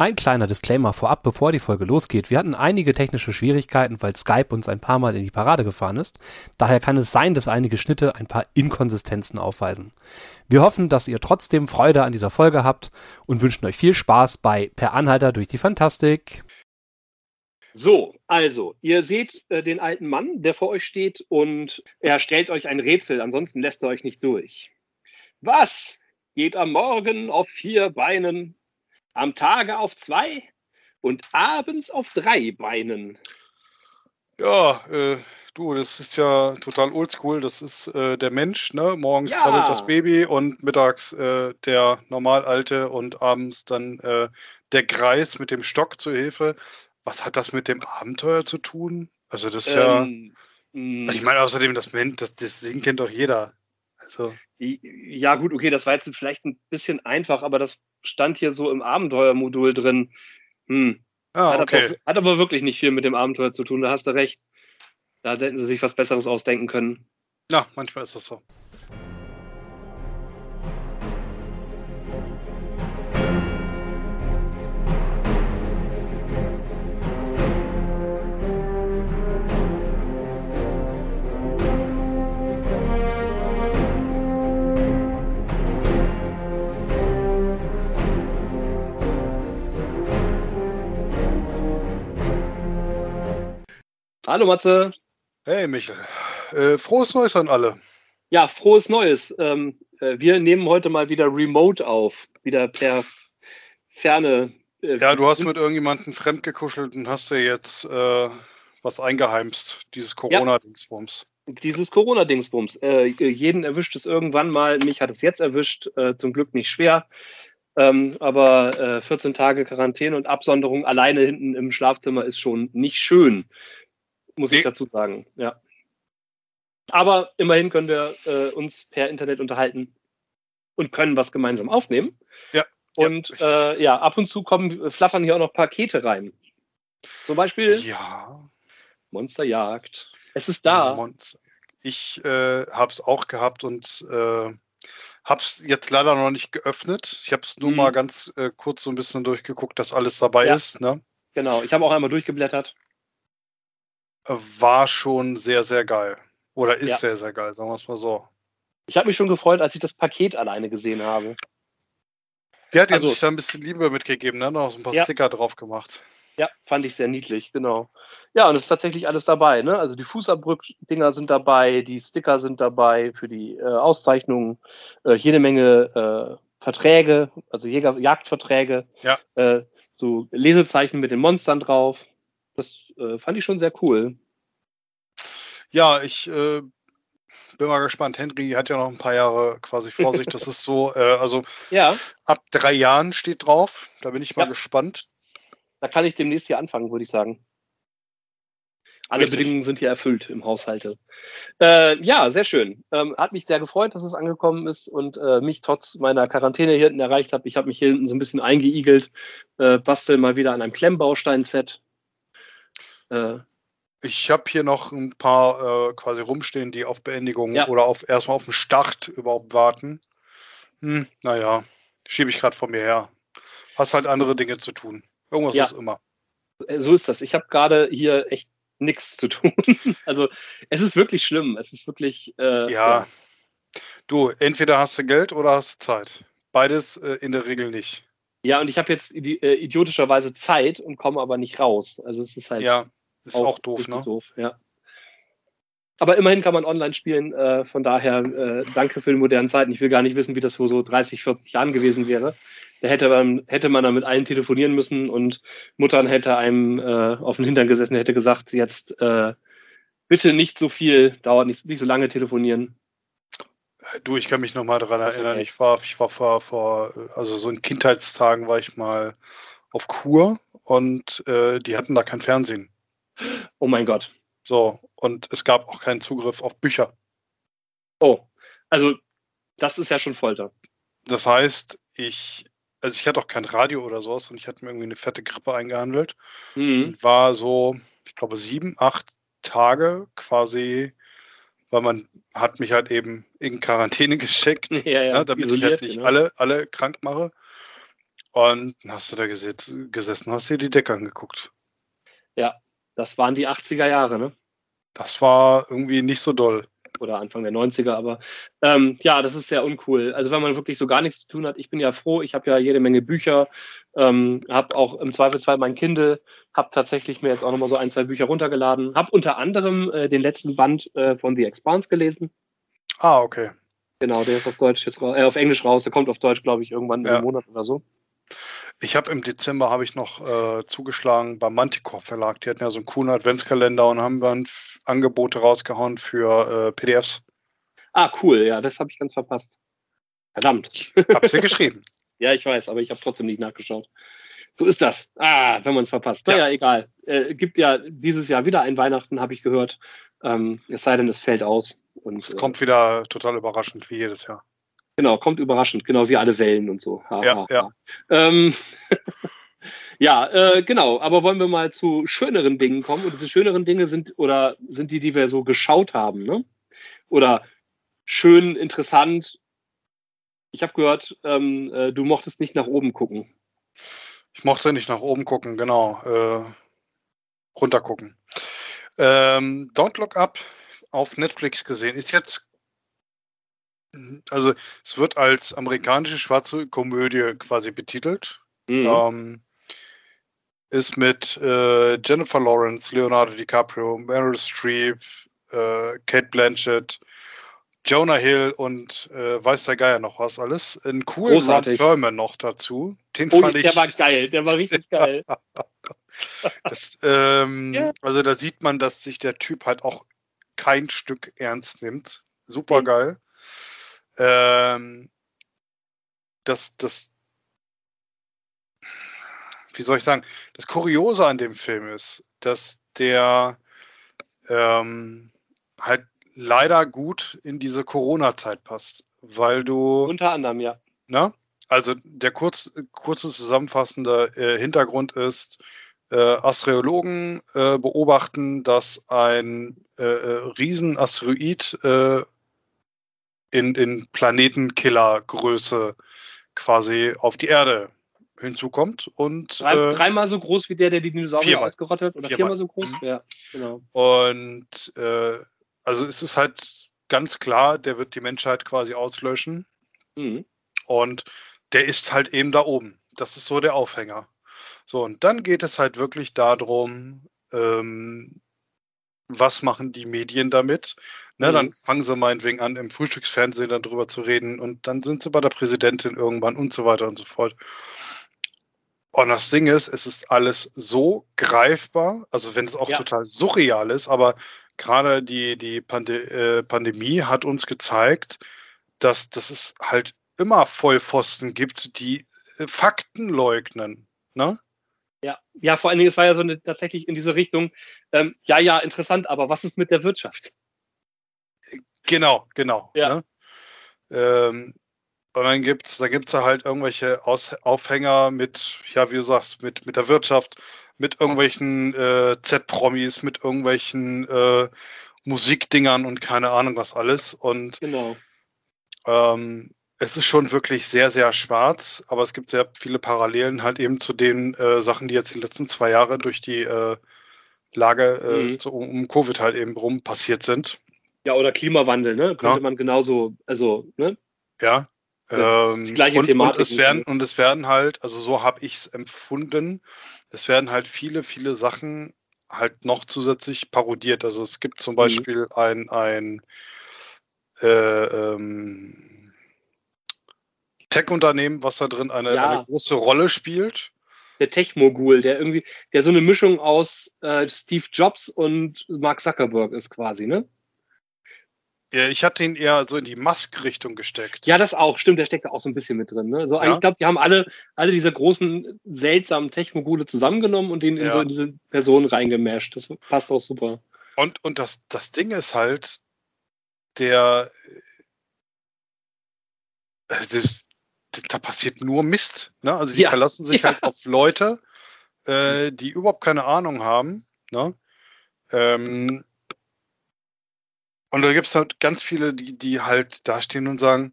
Ein kleiner Disclaimer vorab, bevor die Folge losgeht. Wir hatten einige technische Schwierigkeiten, weil Skype uns ein paar Mal in die Parade gefahren ist. Daher kann es sein, dass einige Schnitte ein paar Inkonsistenzen aufweisen. Wir hoffen, dass ihr trotzdem Freude an dieser Folge habt und wünschen euch viel Spaß bei Per Anhalter durch die Fantastik. So, also, ihr seht äh, den alten Mann, der vor euch steht und er stellt euch ein Rätsel, ansonsten lässt er euch nicht durch. Was geht am Morgen auf vier Beinen am Tage auf zwei und abends auf drei Beinen. Ja, äh, du, das ist ja total oldschool. Das ist äh, der Mensch, ne? Morgens ja. krabbelt das Baby und mittags äh, der Normalalte und abends dann äh, der Greis mit dem Stock zur Hilfe. Was hat das mit dem Abenteuer zu tun? Also das ist ähm, ja. Ich meine, außerdem, das, das, das Ding kennt doch jeder. Also. Ja, gut, okay, das war jetzt vielleicht ein bisschen einfach, aber das stand hier so im Abenteuermodul drin. Hm. Ah, hat, okay. aber, hat aber wirklich nicht viel mit dem Abenteuer zu tun, da hast du recht. Da hätten sie sich was Besseres ausdenken können. Ja, manchmal ist das so. Hallo Matze. Hey Michael. Äh, frohes Neues an alle. Ja, frohes Neues. Ähm, äh, wir nehmen heute mal wieder remote auf, wieder per Ferne. Äh, ja, du hast mit irgendjemandem fremdgekuschelt und hast dir jetzt äh, was eingeheimst, dieses Corona-Dingsbums. Ja, dieses Corona-Dingsbums. Jeden erwischt es irgendwann mal. Mich hat es jetzt erwischt, zum Glück nicht schwer. Ähm, aber 14 Tage Quarantäne und Absonderung alleine hinten im Schlafzimmer ist schon nicht schön muss ich dazu sagen. Ja. Aber immerhin können wir äh, uns per Internet unterhalten und können was gemeinsam aufnehmen. Ja. Und ja, äh, ja ab und zu kommen, flattern hier auch noch Pakete rein. Zum Beispiel ja. Monsterjagd. Es ist da. Monster. Ich äh, habe es auch gehabt und äh, habe es jetzt leider noch nicht geöffnet. Ich habe es nur mhm. mal ganz äh, kurz so ein bisschen durchgeguckt, dass alles dabei ja. ist. Ne? Genau, ich habe auch einmal durchgeblättert war schon sehr, sehr geil. Oder ist ja. sehr, sehr geil, sagen wir es mal so. Ich habe mich schon gefreut, als ich das Paket alleine gesehen habe. Ja, die also, haben sich da ein bisschen Liebe mitgegeben, ne? Noch so ein paar ja. Sticker drauf gemacht. Ja, fand ich sehr niedlich, genau. Ja, und es ist tatsächlich alles dabei, ne? Also die Fußabdruckdinger sind dabei, die Sticker sind dabei für die äh, Auszeichnungen, äh, jede Menge äh, Verträge, also Jäger Jagdverträge, ja. Äh, so Lesezeichen mit den Monstern drauf. Das äh, fand ich schon sehr cool. Ja, ich äh, bin mal gespannt. Henry hat ja noch ein paar Jahre quasi vor sich. Das ist so, äh, also ja. ab drei Jahren steht drauf. Da bin ich mal ja. gespannt. Da kann ich demnächst hier anfangen, würde ich sagen. Alle Richtig. Bedingungen sind hier erfüllt im Haushalte. Äh, ja, sehr schön. Ähm, hat mich sehr gefreut, dass es angekommen ist und äh, mich trotz meiner Quarantäne hier hinten erreicht habe. Ich habe mich hier hinten so ein bisschen eingeigelt, äh, bastel mal wieder an einem Klemmbaustein-Set. Äh, ich habe hier noch ein paar äh, quasi rumstehen, die auf Beendigung ja. oder auf erstmal auf den Start überhaupt warten. Hm, naja, schiebe ich gerade vor mir her. Hast halt andere Dinge zu tun. Irgendwas ja. ist immer. Äh, so ist das. Ich habe gerade hier echt nichts zu tun. also es ist wirklich schlimm. Es ist wirklich. Äh, ja. Du, entweder hast du Geld oder hast du Zeit. Beides äh, in der Regel nicht. Ja, und ich habe jetzt äh, idiotischerweise Zeit und komme aber nicht raus. Also es ist halt. Ja, ist auch, auch doof, ne? Doof, ja. Aber immerhin kann man online spielen. Äh, von daher äh, danke für die modernen Zeiten. Ich will gar nicht wissen, wie das vor so 30, 40 Jahren gewesen wäre. Da hätte man, hätte man dann mit allen telefonieren müssen und Muttern hätte einem äh, auf den Hintern gesessen, hätte gesagt, jetzt äh, bitte nicht so viel, dauert nicht, nicht so lange telefonieren. Du, ich kann mich noch mal daran erinnern. Ich war, ich war vor, vor, also so in Kindheitstagen war ich mal auf Kur und äh, die hatten da kein Fernsehen. Oh mein Gott. So, und es gab auch keinen Zugriff auf Bücher. Oh, also das ist ja schon Folter. Das heißt, ich, also ich hatte auch kein Radio oder sowas und ich hatte mir irgendwie eine fette Grippe eingehandelt. Mhm. Und war so, ich glaube, sieben, acht Tage quasi, weil man hat mich halt eben in Quarantäne geschickt, ja, ja, ne, damit ich halt nicht genau. alle, alle krank mache. Und dann hast du da gesessen, hast dir die Decke angeguckt. Ja, das waren die 80er Jahre, ne? Das war irgendwie nicht so doll. Oder Anfang der 90er, aber ähm, ja, das ist sehr uncool. Also wenn man wirklich so gar nichts zu tun hat, ich bin ja froh, ich habe ja jede Menge Bücher, ähm, habe auch im Zweifelsfall mein Kindle, habe tatsächlich mir jetzt auch nochmal so ein, zwei Bücher runtergeladen, habe unter anderem äh, den letzten Band äh, von The Expanse gelesen. Ah, okay. Genau, der ist auf Deutsch jetzt äh, auf Englisch raus, der kommt auf Deutsch, glaube ich, irgendwann ja. im Monat oder so. Ich habe im Dezember habe ich noch äh, zugeschlagen beim Manticore Verlag. Die hatten ja so einen coolen Adventskalender und haben dann Angebote rausgehauen für äh, PDFs. Ah, cool, ja, das habe ich ganz verpasst. Verdammt. Hab's dir geschrieben. ja, ich weiß, aber ich habe trotzdem nicht nachgeschaut. So ist das. Ah, wenn man es verpasst. Naja, ja. egal. Äh, gibt ja dieses Jahr wieder ein Weihnachten, habe ich gehört. Ähm, es sei denn, es fällt aus. Und, es kommt äh, wieder total überraschend, wie jedes Jahr. Genau, kommt überraschend, genau wie alle Wellen und so. Ha, ja, ha, ja. Ähm, ja, äh, genau. Aber wollen wir mal zu schöneren Dingen kommen? Und diese schöneren Dinge sind oder sind die, die wir so geschaut haben, ne? Oder schön, interessant. Ich habe gehört, ähm, äh, du mochtest nicht nach oben gucken. Ich mochte nicht nach oben gucken, genau. Äh, runter gucken. Ähm, Don't Look Up auf Netflix gesehen. Ist jetzt also es wird als amerikanische schwarze Komödie quasi betitelt. Mhm. Ähm, ist mit äh, Jennifer Lawrence, Leonardo DiCaprio, Meryl Streep, äh, Kate Blanchett, Jonah Hill und äh, weiß der Geier noch was alles. Ein coolen Perlman noch dazu. Den oh, fand ich. Der war geil, der war richtig geil. das, ähm, ja. Also da sieht man, dass sich der Typ halt auch kein Stück ernst nimmt. Super geil. Ähm, das, das, wie soll ich sagen, das Kuriose an dem Film ist, dass der ähm, halt leider gut in diese Corona-Zeit passt, weil du. Unter anderem, ja. Na? Also der kurz, kurze zusammenfassende äh, Hintergrund ist, äh, Astrologen äh, beobachten, dass ein äh, äh Riesenasteroid äh, in, in Planetenkiller-Größe quasi auf die Erde hinzukommt. Und, Drei, äh, dreimal so groß wie der, der die Dinosaurier viermal. ausgerottet oder viermal, viermal so groß? Mhm. Ja, genau. Und äh, also es ist halt ganz klar, der wird die Menschheit quasi auslöschen. Mhm. Und der ist halt eben da oben. Das ist so der Aufhänger. So, und dann geht es halt wirklich darum, ähm, was machen die Medien damit? Ne, mhm. Dann fangen sie meinetwegen an, im Frühstücksfernsehen dann drüber zu reden und dann sind sie bei der Präsidentin irgendwann und so weiter und so fort. Und das Ding ist, es ist alles so greifbar, also wenn es auch ja. total surreal ist, aber gerade die, die Pande äh, Pandemie hat uns gezeigt, dass, dass es halt immer Vollpfosten gibt, die äh, Fakten leugnen. Ne? Ja, ja, vor allen Dingen, es war ja so eine, tatsächlich in diese Richtung, ähm, ja, ja, interessant, aber was ist mit der Wirtschaft? Genau, genau. Ja. Ne? Ähm, und dann gibt es da gibt's halt irgendwelche Aus Aufhänger mit, ja, wie du sagst, mit, mit der Wirtschaft, mit irgendwelchen äh, Z-Promis, mit irgendwelchen äh, Musikdingern und keine Ahnung was alles. Und genau. ähm, es ist schon wirklich sehr, sehr schwarz, aber es gibt sehr viele Parallelen halt eben zu den äh, Sachen, die jetzt die letzten zwei Jahre durch die äh, Lage äh, mhm. so um, um, Covid halt eben rum passiert sind. Ja, oder Klimawandel, ne? Könnte ja. man genauso, also, ne? Ja. Ähm, die gleiche und, Thematik. Und es, werden, und es werden halt, also so habe ich es empfunden, es werden halt viele, viele Sachen halt noch zusätzlich parodiert. Also es gibt zum mhm. Beispiel mhm. ein, ein äh, ähm, Tech-Unternehmen, was da drin eine, ja. eine, große Rolle spielt. Der Tech-Mogul, der irgendwie, der so eine Mischung aus äh, Steve Jobs und Mark Zuckerberg ist quasi, ne? Ja, ich hatte ihn eher so in die Musk-Richtung gesteckt. Ja, das auch, stimmt, der steckt da auch so ein bisschen mit drin. Ne? So, ja. Ich glaube, die haben alle, alle diese großen, seltsamen Tech-Mogule zusammengenommen und den ja. in, so in diese Person reingemasht. Das passt auch super. Und, und das, das Ding ist halt, der, das, da passiert nur Mist. Ne? Also die ja. verlassen sich ja. halt auf Leute, äh, die überhaupt keine Ahnung haben. Ne? Ähm, und da gibt es halt ganz viele, die, die halt dastehen und sagen,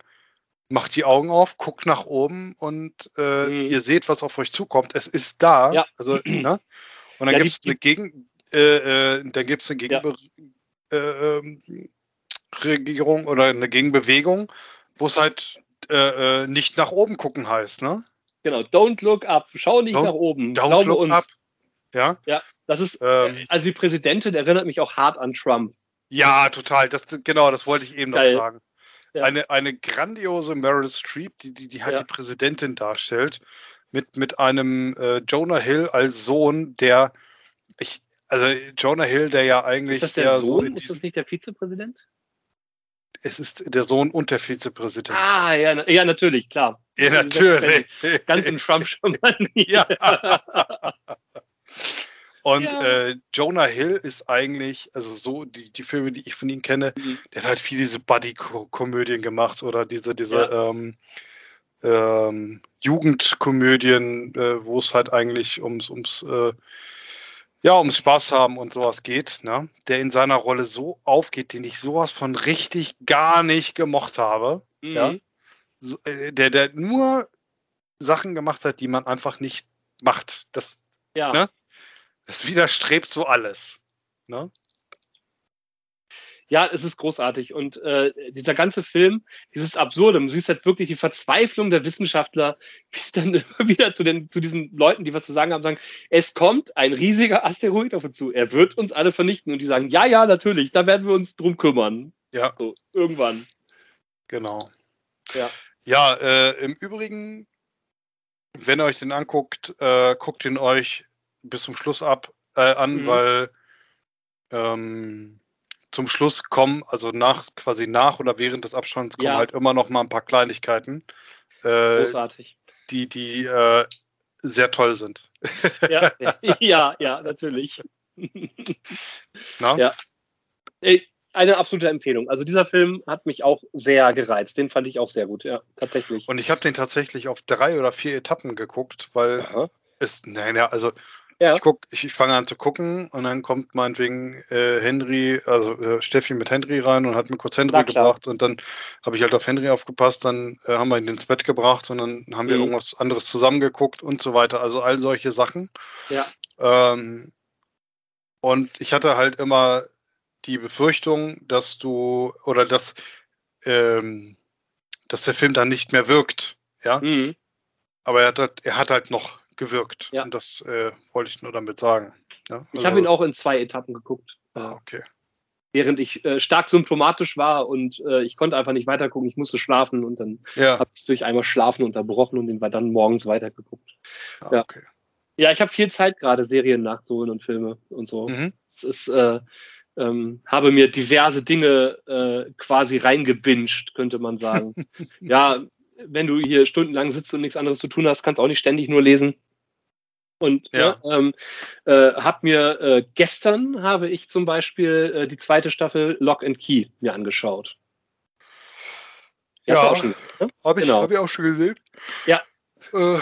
macht die Augen auf, guckt nach oben und äh, mhm. ihr seht, was auf euch zukommt. Es ist da. Ja. Also, ne? Und dann ja, gibt es eine Gegen, äh, äh, dann gibt es eine Gegenregierung ja. äh, oder eine Gegenbewegung, wo es halt äh, äh, nicht nach oben gucken heißt, ne? Genau, don't look up, schau nicht don't, nach oben. Don't Glaube look uns. up. Ja. Ja, das ist, ähm, also die Präsidentin erinnert mich auch hart an Trump. Ja, total. Das, genau, das wollte ich eben Geil. noch sagen. Ja. Eine, eine grandiose Meryl Streep, die, die, die halt ja. die Präsidentin darstellt, mit, mit einem äh, Jonah Hill als Sohn, der ich, also Jonah Hill, der ja eigentlich. Ist das der Sohn? So ist das nicht der Vizepräsident? Es ist der Sohn und der Vizepräsident. Ah, ja, ja natürlich, klar. Ja, natürlich. Ganz in Trump schon mal nie. Ja. Und ja. äh, Jonah Hill ist eigentlich, also so die, die Filme, die ich von ihm kenne, mhm. der hat halt viel diese Buddy-Komödien gemacht oder diese, diese ja. ähm, ähm, Jugendkomödien, äh, wo es halt eigentlich ums, ums äh, ja, ums Spaß haben und sowas geht, ne? der in seiner Rolle so aufgeht, den ich sowas von richtig gar nicht gemocht habe. Mhm. Ja? So, äh, der, der nur Sachen gemacht hat, die man einfach nicht macht. Das, ja. ne? das widerstrebt so alles. Ne? Ja, es ist großartig. Und äh, dieser ganze Film, dieses Absurde, du siehst halt wirklich die Verzweiflung der Wissenschaftler, bis dann immer wieder zu, den, zu diesen Leuten, die was zu sagen haben, sagen, es kommt ein riesiger Asteroid auf uns zu, er wird uns alle vernichten. Und die sagen, ja, ja, natürlich, da werden wir uns drum kümmern. Ja. So, irgendwann. Genau. Ja, ja äh, im Übrigen, wenn ihr euch den anguckt, äh, guckt ihn euch bis zum Schluss ab äh, an, mhm. weil ähm, zum Schluss kommen, also nach quasi nach oder während des Abstands kommen ja. halt immer noch mal ein paar Kleinigkeiten. Äh, Großartig. Die, die äh, sehr toll sind. Ja, ja, ja, natürlich. Na? Ja. Eine absolute Empfehlung. Also dieser Film hat mich auch sehr gereizt. Den fand ich auch sehr gut, ja, tatsächlich. Und ich habe den tatsächlich auf drei oder vier Etappen geguckt, weil Aha. es, naja, also ja. Ich, guck, ich, ich fange an zu gucken und dann kommt meinetwegen äh, Henry, also äh, Steffi mit Henry rein und hat mir kurz Henry gebracht und dann habe ich halt auf Henry aufgepasst, dann äh, haben wir ihn ins Bett gebracht und dann haben mhm. wir irgendwas anderes zusammengeguckt und so weiter. Also all solche Sachen. Ja. Ähm, und ich hatte halt immer die Befürchtung, dass du oder dass, ähm, dass der Film dann nicht mehr wirkt. Ja. Mhm. Aber er hat, er hat halt noch gewirkt. Ja. Und das äh, wollte ich nur damit sagen. Ja? Also, ich habe ihn auch in zwei Etappen geguckt. Ah, okay. Während ich äh, stark symptomatisch war und äh, ich konnte einfach nicht weitergucken, ich musste schlafen und dann ja. habe ich durch einmal Schlafen unterbrochen und den war dann morgens weitergeguckt. Ah, ja. Okay. ja, ich habe viel Zeit gerade, Serien nachzuholen und Filme und so. Mhm. Es ist, äh, ähm, habe mir diverse Dinge äh, quasi reingebinged, könnte man sagen. ja, wenn du hier stundenlang sitzt und nichts anderes zu tun hast, kannst auch nicht ständig nur lesen. Und ja. ne, ähm, äh, habe mir äh, gestern habe ich zum Beispiel äh, die zweite Staffel Lock and Key mir angeschaut. Ja, ja ne? habe ich, genau. hab ich auch schon gesehen. Ja. Äh,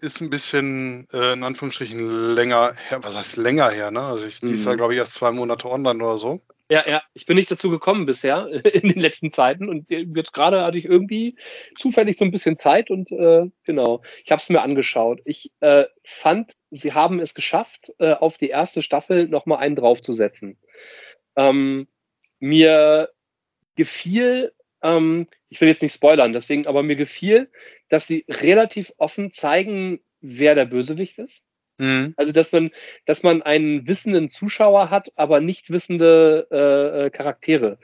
ist ein bisschen äh, in Anführungsstrichen länger her. Was heißt länger her? Ne? Also ich, die ist ja, mhm. glaube ich, erst zwei Monate online oder so. Ja, ja, ich bin nicht dazu gekommen bisher in den letzten Zeiten und jetzt gerade hatte ich irgendwie zufällig so ein bisschen Zeit und äh, genau, ich habe es mir angeschaut. Ich äh, fand, sie haben es geschafft, äh, auf die erste Staffel nochmal einen draufzusetzen. Ähm, mir gefiel, ähm, ich will jetzt nicht spoilern, deswegen, aber mir gefiel, dass sie relativ offen zeigen, wer der Bösewicht ist. Mhm. Also, dass man, dass man einen wissenden Zuschauer hat, aber nicht wissende äh, äh, Charaktere.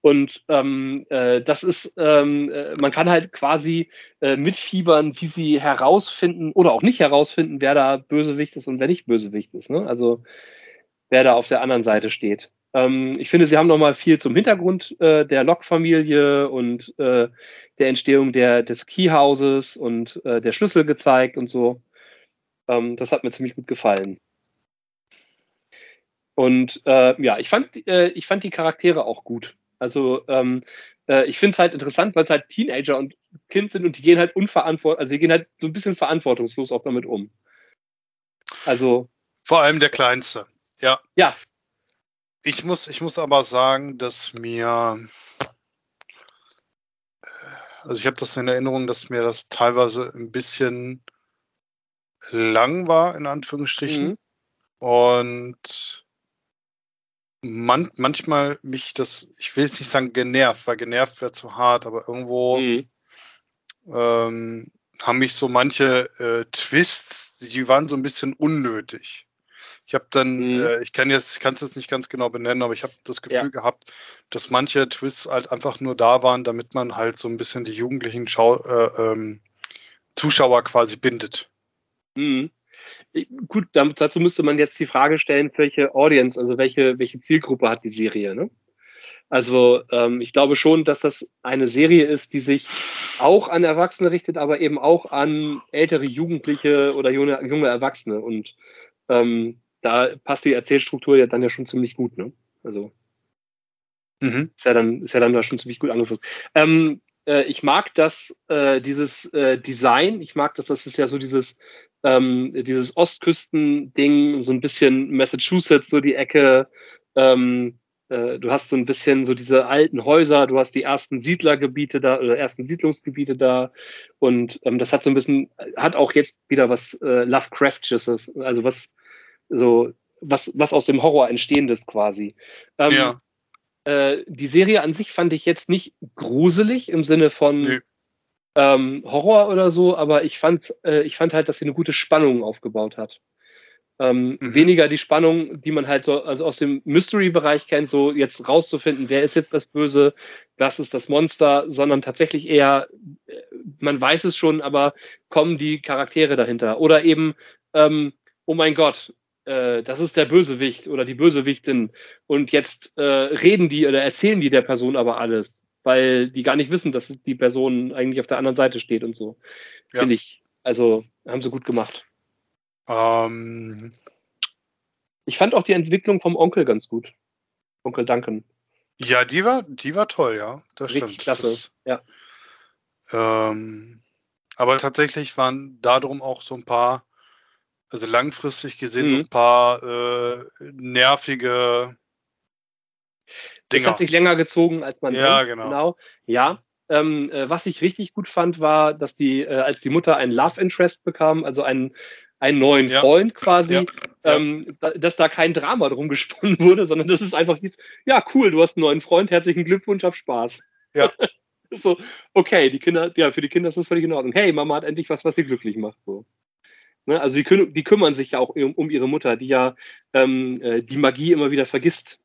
Und ähm, äh, das ist, ähm, äh, man kann halt quasi äh, mitfiebern, wie sie herausfinden oder auch nicht herausfinden, wer da Bösewicht ist und wer nicht Bösewicht ist. Ne? Also wer da auf der anderen Seite steht. Ähm, ich finde, sie haben nochmal viel zum Hintergrund äh, der Lok-Familie und äh, der Entstehung der, des Keyhouses und äh, der Schlüssel gezeigt und so. Ähm, das hat mir ziemlich gut gefallen. Und äh, ja, ich fand, äh, ich fand die Charaktere auch gut. Also ähm, äh, ich finde es halt interessant, weil es halt Teenager und Kind sind und die gehen halt unverantwortlich, also die gehen halt so ein bisschen verantwortungslos auch damit um. Also. Vor allem der Kleinste, ja. Ja. Ich muss, ich muss aber sagen, dass mir Also ich habe das in Erinnerung, dass mir das teilweise ein bisschen lang war, in Anführungsstrichen. Mhm. Und man, manchmal mich das, ich will jetzt nicht sagen genervt, weil genervt wäre zu hart, aber irgendwo mhm. ähm, haben mich so manche äh, Twists, die waren so ein bisschen unnötig. Ich habe dann, mhm. äh, ich kann jetzt, kann es jetzt nicht ganz genau benennen, aber ich habe das Gefühl ja. gehabt, dass manche Twists halt einfach nur da waren, damit man halt so ein bisschen die jugendlichen Schau äh, ähm, Zuschauer quasi bindet. Mhm. Gut, dazu müsste man jetzt die Frage stellen, welche Audience, also welche, welche Zielgruppe hat die Serie, ne? Also ähm, ich glaube schon, dass das eine Serie ist, die sich auch an Erwachsene richtet, aber eben auch an ältere Jugendliche oder junge, junge Erwachsene. Und ähm, da passt die Erzählstruktur ja dann ja schon ziemlich gut, ne? Also mhm. ist, ja dann, ist ja dann da schon ziemlich gut angefangen. Ähm, äh, ich mag das, äh, dieses äh, Design, ich mag das, das ist ja so dieses, ähm, dieses Ostküsten-Ding, so ein bisschen Massachusetts, so die Ecke, ähm, äh, du hast so ein bisschen so diese alten Häuser, du hast die ersten Siedlergebiete da oder ersten Siedlungsgebiete da und ähm, das hat so ein bisschen, hat auch jetzt wieder was äh, Lovecraftisches, also was so, was, was aus dem Horror entstehendes quasi. Ähm, ja. Äh, die Serie an sich fand ich jetzt nicht gruselig im Sinne von nee. Ähm, Horror oder so, aber ich fand, äh, ich fand halt, dass sie eine gute Spannung aufgebaut hat. Ähm, mhm. Weniger die Spannung, die man halt so also aus dem Mystery-Bereich kennt, so jetzt rauszufinden, wer ist jetzt das Böse, was ist das Monster, sondern tatsächlich eher, äh, man weiß es schon, aber kommen die Charaktere dahinter. Oder eben, ähm, oh mein Gott, äh, das ist der Bösewicht oder die Bösewichtin und jetzt äh, reden die oder erzählen die der Person aber alles, weil die gar nicht wissen, dass die Person eigentlich auf der anderen Seite steht und so. Ja. Finde ich, also haben sie gut gemacht. Ähm, ich fand auch die Entwicklung vom Onkel ganz gut. Onkel Duncan. Ja, die war, die war toll, ja. Das Richtig stimmt. klasse, das, ja. Ähm, aber tatsächlich waren darum auch so ein paar, also langfristig gesehen, mhm. so ein paar äh, nervige Dinger. Das hat sich länger gezogen, als man Ja, denkt. genau. genau. Ja. Ähm, äh, was ich richtig gut fand, war, dass die, äh, als die Mutter ein Love Interest bekam, also einen einen neuen ja. Freund quasi, ja. Ähm, dass da kein Drama drum gesponnen wurde, sondern dass es einfach hieß, ja, cool, du hast einen neuen Freund, herzlichen Glückwunsch, hab Spaß. Ja. so, okay, die Kinder, ja, für die Kinder ist das völlig in Ordnung. Hey, Mama hat endlich was, was sie glücklich macht. So. Ne, also die, die, kümmern sich ja auch um, um ihre Mutter, die ja ähm, äh, die Magie immer wieder vergisst.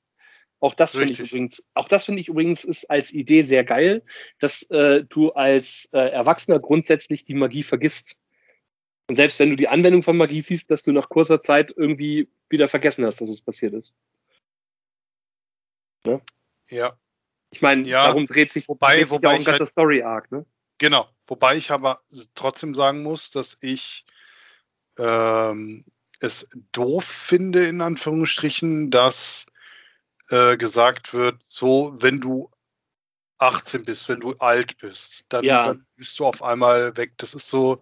Auch das finde ich übrigens, auch das finde ich übrigens ist als Idee sehr geil, dass äh, du als äh, Erwachsener grundsätzlich die Magie vergisst. Und selbst wenn du die Anwendung von Magie siehst, dass du nach kurzer Zeit irgendwie wieder vergessen hast, dass es passiert ist. Ne? Ja. Ich meine, ja, darum dreht sich, wobei, dreht sich wobei auch ein ganzer halt, Story-Arc, ne? Genau. Wobei ich aber trotzdem sagen muss, dass ich ähm, es doof finde, in Anführungsstrichen, dass äh, gesagt wird, so, wenn du 18 bist, wenn du alt bist, dann, ja. dann bist du auf einmal weg. Das ist so,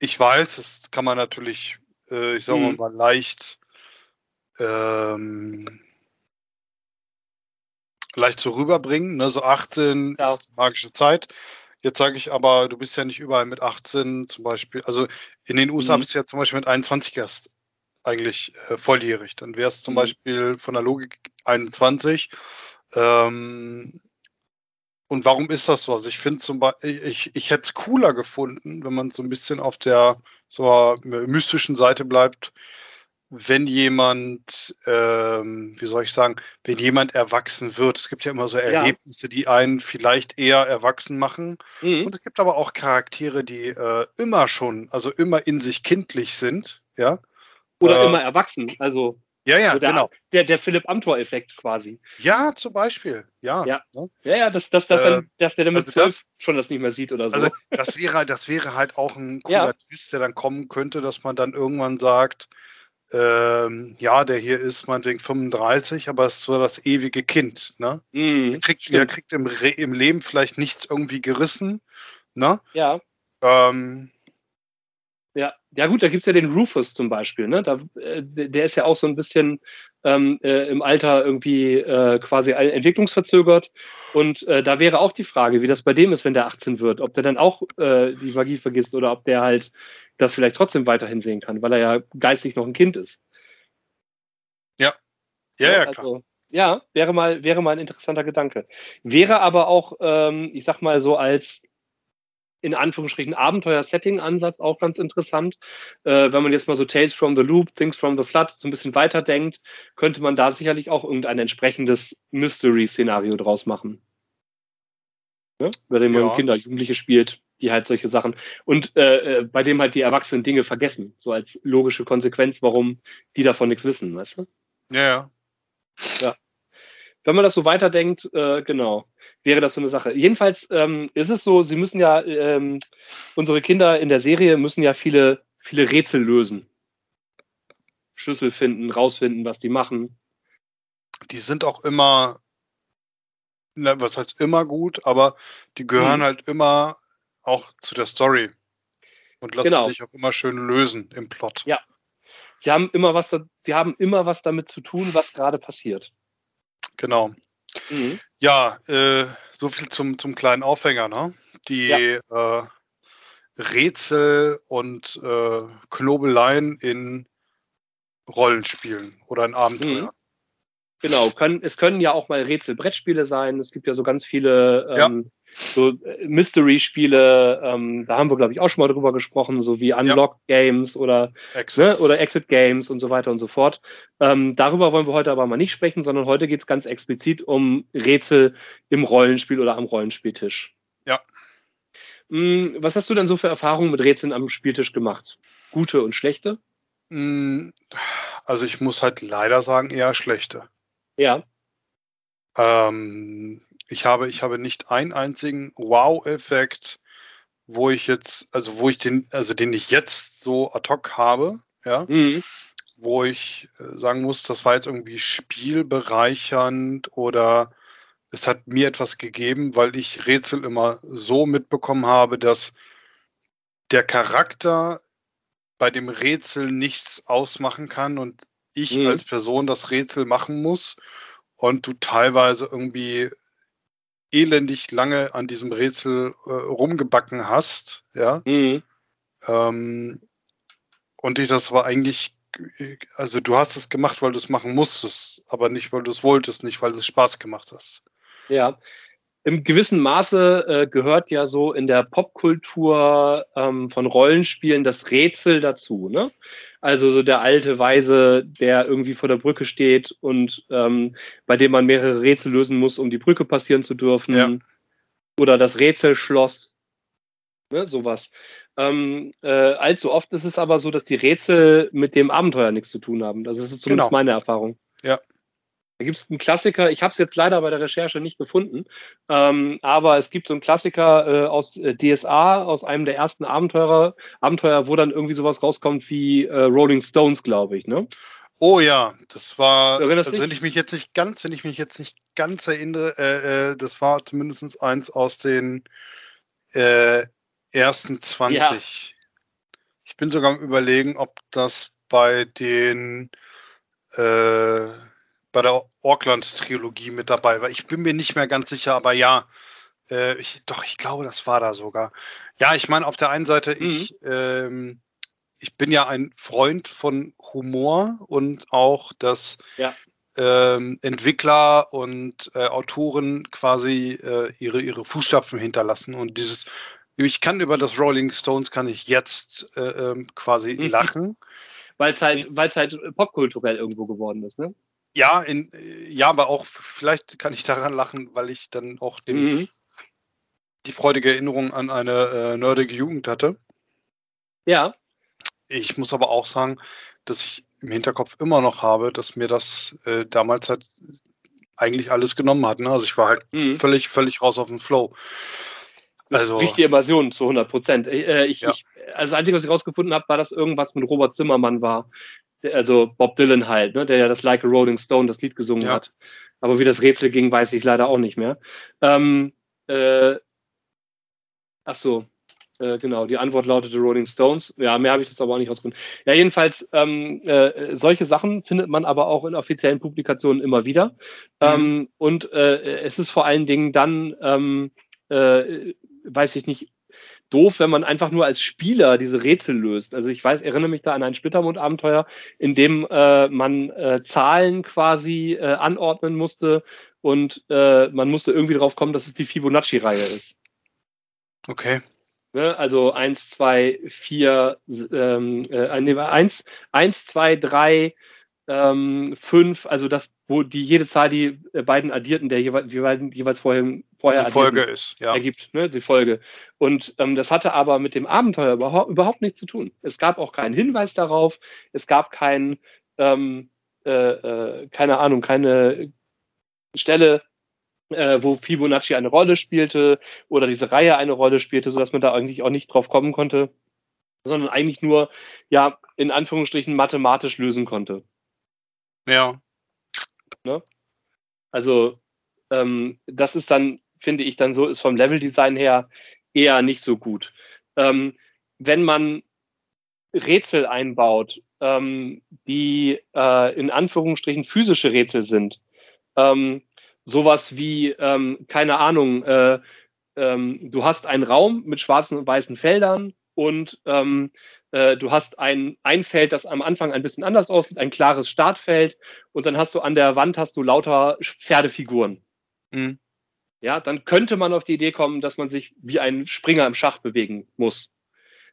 ich weiß, das kann man natürlich, äh, ich sage mhm. mal, leicht, ähm, leicht so rüberbringen. Ne? So 18 ja. ist magische Zeit. Jetzt sage ich aber, du bist ja nicht überall mit 18 zum Beispiel. Also in den USA mhm. bist du ja zum Beispiel mit 21 erst eigentlich äh, volljährig. Dann wäre es zum mhm. Beispiel von der Logik 21. Ähm, und warum ist das so? Also ich finde zum Beispiel, ich, ich hätte es cooler gefunden, wenn man so ein bisschen auf der so mystischen Seite bleibt, wenn jemand, ähm, wie soll ich sagen, wenn jemand erwachsen wird. Es gibt ja immer so Erlebnisse, ja. die einen vielleicht eher erwachsen machen. Mhm. Und es gibt aber auch Charaktere, die äh, immer schon, also immer in sich kindlich sind, ja. Oder äh, immer erwachsen, also ja, ja, also der, genau. Der, der Philipp Amthor-Effekt quasi. Ja, zum Beispiel. Ja. Ja, ne? ja, ja dass, dass, dass, äh, dann, dass der damit also das, schon das nicht mehr sieht oder so. Also das wäre, das wäre halt auch ein cooler ja. Twist, der dann kommen könnte, dass man dann irgendwann sagt, ähm, ja, der hier ist meinetwegen 35, aber es ist so das ewige Kind. Ne? Mm, er kriegt, er kriegt im, im Leben vielleicht nichts irgendwie gerissen. Ne? Ja. Ähm, ja, gut, da gibt's ja den Rufus zum Beispiel, ne? Da, äh, der ist ja auch so ein bisschen ähm, äh, im Alter irgendwie äh, quasi entwicklungsverzögert. Und äh, da wäre auch die Frage, wie das bei dem ist, wenn der 18 wird, ob der dann auch äh, die Magie vergisst oder ob der halt das vielleicht trotzdem weiterhin sehen kann, weil er ja geistig noch ein Kind ist. Ja. Ja, ja, klar. Also, ja, wäre mal, wäre mal ein interessanter Gedanke. Wäre aber auch, ähm, ich sag mal so als in Anführungsstrichen Abenteuer-Setting-Ansatz auch ganz interessant. Äh, wenn man jetzt mal so Tales from the Loop, Things from the Flood so ein bisschen weiterdenkt, könnte man da sicherlich auch irgendein entsprechendes Mystery-Szenario draus machen. Ja? Bei dem man ja. Kinder, Jugendliche spielt, die halt solche Sachen und äh, äh, bei dem halt die Erwachsenen Dinge vergessen, so als logische Konsequenz, warum die davon nichts wissen, weißt du? Ja, ja. Ja. Wenn man das so weiterdenkt, äh, genau wäre das so eine Sache. Jedenfalls ähm, ist es so, sie müssen ja, ähm, unsere Kinder in der Serie müssen ja viele, viele Rätsel lösen. Schlüssel finden, rausfinden, was die machen. Die sind auch immer, na, was heißt immer gut, aber die gehören hm. halt immer auch zu der Story. Und lassen genau. sich auch immer schön lösen im Plot. Ja. Sie haben immer was, sie haben immer was damit zu tun, was gerade passiert. Genau. Mhm. Ja, äh, so viel zum, zum kleinen Aufhänger, ne? Die ja. äh, Rätsel und äh, Knobeleien in Rollenspielen oder in Abenteuern. Mhm. Genau, können, es können ja auch mal Rätsel-Brettspiele sein. Es gibt ja so ganz viele ähm, ja so äh, Mystery-Spiele, ähm, da haben wir, glaube ich, auch schon mal drüber gesprochen, so wie Unlock-Games oder, ne, oder Exit-Games und so weiter und so fort. Ähm, darüber wollen wir heute aber mal nicht sprechen, sondern heute geht es ganz explizit um Rätsel im Rollenspiel oder am Rollenspieltisch. Ja. Hm, was hast du denn so für Erfahrungen mit Rätseln am Spieltisch gemacht? Gute und schlechte? Hm, also ich muss halt leider sagen, eher schlechte. Ja. Ähm, ich habe, ich habe nicht einen einzigen Wow-Effekt, wo ich jetzt, also wo ich den, also den ich jetzt so ad hoc habe, ja, mhm. wo ich äh, sagen muss, das war jetzt irgendwie spielbereichernd oder es hat mir etwas gegeben, weil ich Rätsel immer so mitbekommen habe, dass der Charakter bei dem Rätsel nichts ausmachen kann und ich mhm. als Person das Rätsel machen muss und du teilweise irgendwie elendig lange an diesem Rätsel äh, rumgebacken hast, ja. Mhm. Ähm, und ich, das war eigentlich, also du hast es gemacht, weil du es machen musstest, aber nicht, weil du es wolltest, nicht, weil es Spaß gemacht hast. Ja, im gewissen Maße äh, gehört ja so in der Popkultur ähm, von Rollenspielen das Rätsel dazu. Ne? Also so der alte Weise, der irgendwie vor der Brücke steht und ähm, bei dem man mehrere Rätsel lösen muss, um die Brücke passieren zu dürfen. Ja. Oder das Rätselschloss. Ne, sowas. Ähm, äh, allzu oft ist es aber so, dass die Rätsel mit dem Abenteuer nichts zu tun haben. Das ist zumindest genau. meine Erfahrung. Ja. Da gibt es einen Klassiker, ich habe es jetzt leider bei der Recherche nicht gefunden, ähm, aber es gibt so einen Klassiker äh, aus äh, DSA, aus einem der ersten Abenteurer, Abenteuer, wo dann irgendwie sowas rauskommt wie äh, Rolling Stones, glaube ich, ne? Oh ja, das war, also wenn ich mich jetzt nicht ganz, wenn ich mich jetzt nicht ganz erinnere, äh, äh, das war zumindest eins aus den äh, ersten 20. Ja. Ich bin sogar am überlegen, ob das bei den bei der Auckland-Trilogie mit dabei war. Ich bin mir nicht mehr ganz sicher, aber ja, äh, ich, doch, ich glaube, das war da sogar. Ja, ich meine, auf der einen Seite, mhm. ich, ähm, ich bin ja ein Freund von Humor und auch, dass ja. ähm, Entwickler und äh, Autoren quasi äh, ihre, ihre Fußstapfen hinterlassen und dieses ich kann über das Rolling Stones kann ich jetzt äh, ähm, quasi mhm. lachen. Weil es halt, weil's halt popkulturell irgendwo geworden ist, ne? Ja, in, ja, aber auch vielleicht kann ich daran lachen, weil ich dann auch den, mhm. die freudige Erinnerung an eine äh, nerdige Jugend hatte. Ja. Ich muss aber auch sagen, dass ich im Hinterkopf immer noch habe, dass mir das äh, damals halt eigentlich alles genommen hat. Ne? Also ich war halt mhm. völlig, völlig raus auf den Flow. Also, Richtige Immersion zu 100 Prozent. Äh, ich, ja. also das Einzige, was ich rausgefunden habe, war, dass irgendwas mit Robert Zimmermann war also Bob Dylan halt, ne, der ja das Like a Rolling Stone, das Lied gesungen ja. hat. Aber wie das Rätsel ging, weiß ich leider auch nicht mehr. Ähm, äh, ach so. Äh, genau, die Antwort lautete Rolling Stones. Ja, mehr habe ich das aber auch nicht rausgefunden. Ja, jedenfalls, ähm, äh, solche Sachen findet man aber auch in offiziellen Publikationen immer wieder. Mhm. Ähm, und äh, es ist vor allen Dingen dann, ähm, äh, weiß ich nicht, doof, wenn man einfach nur als Spieler diese Rätsel löst. Also ich weiß, erinnere mich da an ein Splittermond-Abenteuer, in dem äh, man äh, Zahlen quasi äh, anordnen musste und äh, man musste irgendwie drauf kommen, dass es die Fibonacci-Reihe ist. Okay. Ne? Also 1, 2, 4, ähm, äh, nee, 1, 1, 2, 3, ähm, 5, also das, wo die jede Zahl die äh, beiden addierten, der jeweils, jeweils vorher, vorher die Folge ist, ja. ergibt, ne, die Folge. Und ähm, das hatte aber mit dem Abenteuer überhaupt, überhaupt nichts zu tun. Es gab auch keinen Hinweis darauf, es gab kein, ähm, äh, äh, keine Ahnung, keine Stelle, äh, wo Fibonacci eine Rolle spielte oder diese Reihe eine Rolle spielte, sodass man da eigentlich auch nicht drauf kommen konnte, sondern eigentlich nur, ja, in Anführungsstrichen mathematisch lösen konnte. Ja. Ne? Also, ähm, das ist dann, finde ich, dann so, ist vom Leveldesign her eher nicht so gut. Ähm, wenn man Rätsel einbaut, ähm, die äh, in Anführungsstrichen physische Rätsel sind, ähm, sowas wie, ähm, keine Ahnung, äh, ähm, du hast einen Raum mit schwarzen und weißen Feldern und ähm, äh, du hast ein, ein Feld, das am Anfang ein bisschen anders aussieht, ein klares Startfeld und dann hast du an der Wand hast du lauter Pferdefiguren. Mhm. Ja, dann könnte man auf die Idee kommen, dass man sich wie ein Springer im Schach bewegen muss.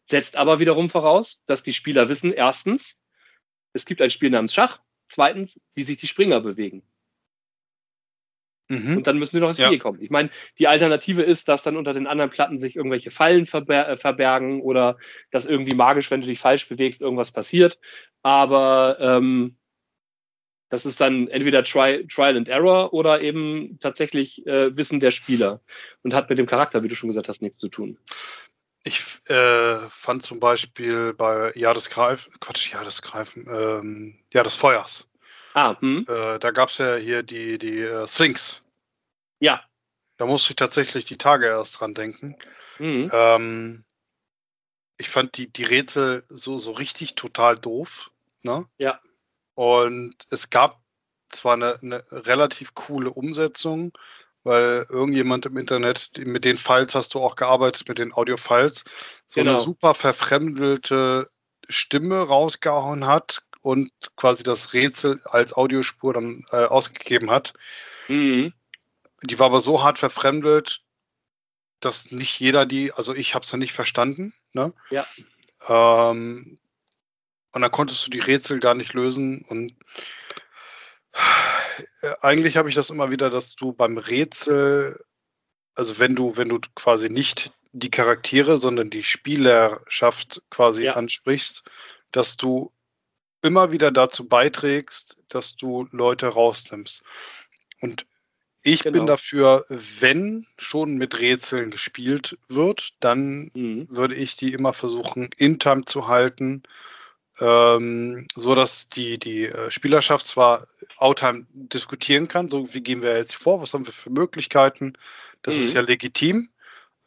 Setzt aber wiederum voraus, dass die Spieler wissen, erstens, es gibt ein Spiel namens Schach, zweitens, wie sich die Springer bewegen. Mhm. Und dann müssen sie noch ins Spiel ja. kommen. Ich meine, die Alternative ist, dass dann unter den anderen Platten sich irgendwelche Fallen verber äh, verbergen oder dass irgendwie magisch, wenn du dich falsch bewegst, irgendwas passiert. Aber ähm, das ist dann entweder Try, Trial and Error oder eben tatsächlich äh, Wissen der Spieler und hat mit dem Charakter, wie du schon gesagt hast, nichts zu tun. Ich äh, fand zum Beispiel bei Ja des Greifen, Quatsch, Ja des Greifen, ähm, Ja des Feuers. Ah, hm. äh, da gab es ja hier die, die äh, Sphinx. Ja. Da musste ich tatsächlich die Tage erst dran denken. Mhm. Ähm, ich fand die, die Rätsel so, so richtig total doof. Ne? Ja. Und es gab zwar eine, eine relativ coole Umsetzung, weil irgendjemand im Internet, mit den Files hast du auch gearbeitet, mit den Audio-Files, so genau. eine super verfremdelte Stimme rausgehauen hat, und quasi das Rätsel als Audiospur dann äh, ausgegeben hat. Mhm. Die war aber so hart verfremdet, dass nicht jeder die, also ich habe es ja nicht verstanden. Ne? Ja. Ähm, und dann konntest du die Rätsel gar nicht lösen und äh, eigentlich habe ich das immer wieder, dass du beim Rätsel, also wenn du, wenn du quasi nicht die Charaktere, sondern die Spielerschaft quasi ja. ansprichst, dass du immer wieder dazu beiträgst, dass du Leute rausnimmst. Und ich genau. bin dafür, wenn schon mit Rätseln gespielt wird, dann mhm. würde ich die immer versuchen, in Time zu halten, ähm, so dass die, die äh, Spielerschaft zwar Outtime diskutieren kann, so wie gehen wir jetzt vor, was haben wir für Möglichkeiten, das mhm. ist ja legitim.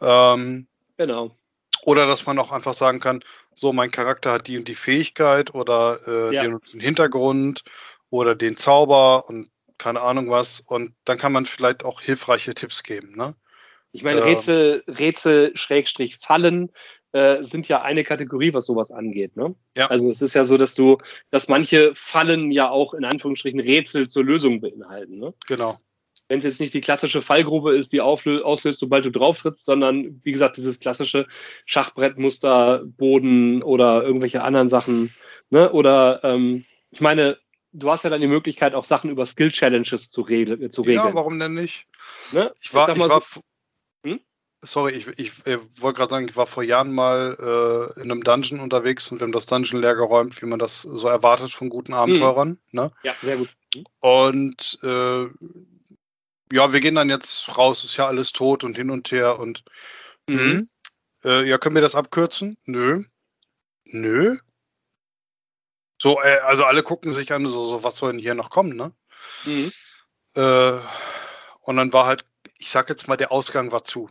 Ähm, genau. Oder dass man auch einfach sagen kann, so mein Charakter hat die und die Fähigkeit oder äh, ja. den, den Hintergrund oder den Zauber und keine Ahnung was. Und dann kann man vielleicht auch hilfreiche Tipps geben. Ne? Ich meine, Rätsel, ähm, Rätsel, Schrägstrich, Fallen äh, sind ja eine Kategorie, was sowas angeht. Ne? Ja. Also es ist ja so, dass du, dass manche Fallen ja auch in Anführungsstrichen Rätsel zur Lösung beinhalten. Ne? Genau wenn es jetzt nicht die klassische Fallgrube ist, die auslöst, sobald du drauf trittst, sondern wie gesagt, dieses klassische Schachbrettmuster, Boden oder irgendwelche anderen Sachen. Ne? Oder ähm, ich meine, du hast ja dann die Möglichkeit, auch Sachen über Skill-Challenges zu, zu regeln. Ja, warum denn nicht? Ne? Ich war, ich, ich war so, hm? sorry, ich, ich, ich wollte gerade sagen, ich war vor Jahren mal äh, in einem Dungeon unterwegs und wir haben das Dungeon leer geräumt, wie man das so erwartet von guten Abenteurern. Hm. Ne? Ja, sehr gut. Hm? Und äh, ja, wir gehen dann jetzt raus, ist ja alles tot und hin und her und mhm. Hm? äh, ja, können wir das abkürzen? Nö. Nö. So, äh, also alle gucken sich an, so, so, was soll denn hier noch kommen, ne? Mhm. Äh, und dann war halt, ich sag jetzt mal, der Ausgang war zu.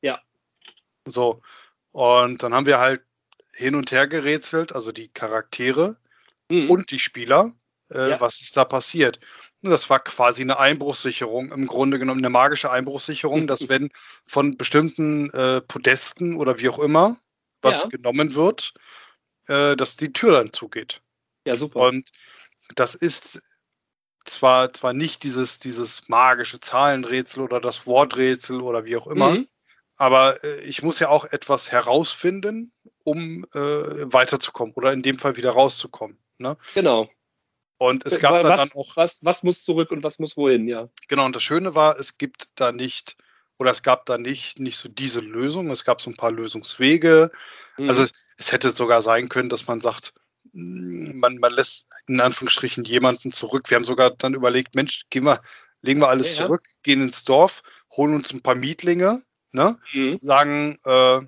Ja. So. Und dann haben wir halt hin und her gerätselt, also die Charaktere mhm. und die Spieler, äh, ja. was ist da passiert. Und das war quasi eine Einbruchssicherung, im Grunde genommen eine magische Einbruchssicherung, dass wenn von bestimmten äh, Podesten oder wie auch immer was ja. genommen wird, äh, dass die Tür dann zugeht. Ja, super. Und das ist zwar, zwar nicht dieses, dieses magische Zahlenrätsel oder das Worträtsel oder wie auch immer, mhm. aber äh, ich muss ja auch etwas herausfinden, um äh, weiterzukommen oder in dem Fall wieder rauszukommen. Ne? Genau. Und es gab was, dann auch. Was, was muss zurück und was muss wohin, ja. Genau, und das Schöne war, es gibt da nicht, oder es gab da nicht, nicht so diese Lösung, es gab so ein paar Lösungswege. Mhm. Also es, es hätte sogar sein können, dass man sagt, man, man lässt in Anführungsstrichen jemanden zurück. Wir haben sogar dann überlegt, Mensch, gehen wir, legen wir alles ja, zurück, ja. gehen ins Dorf, holen uns ein paar Mietlinge, ne? Mhm. sagen, äh,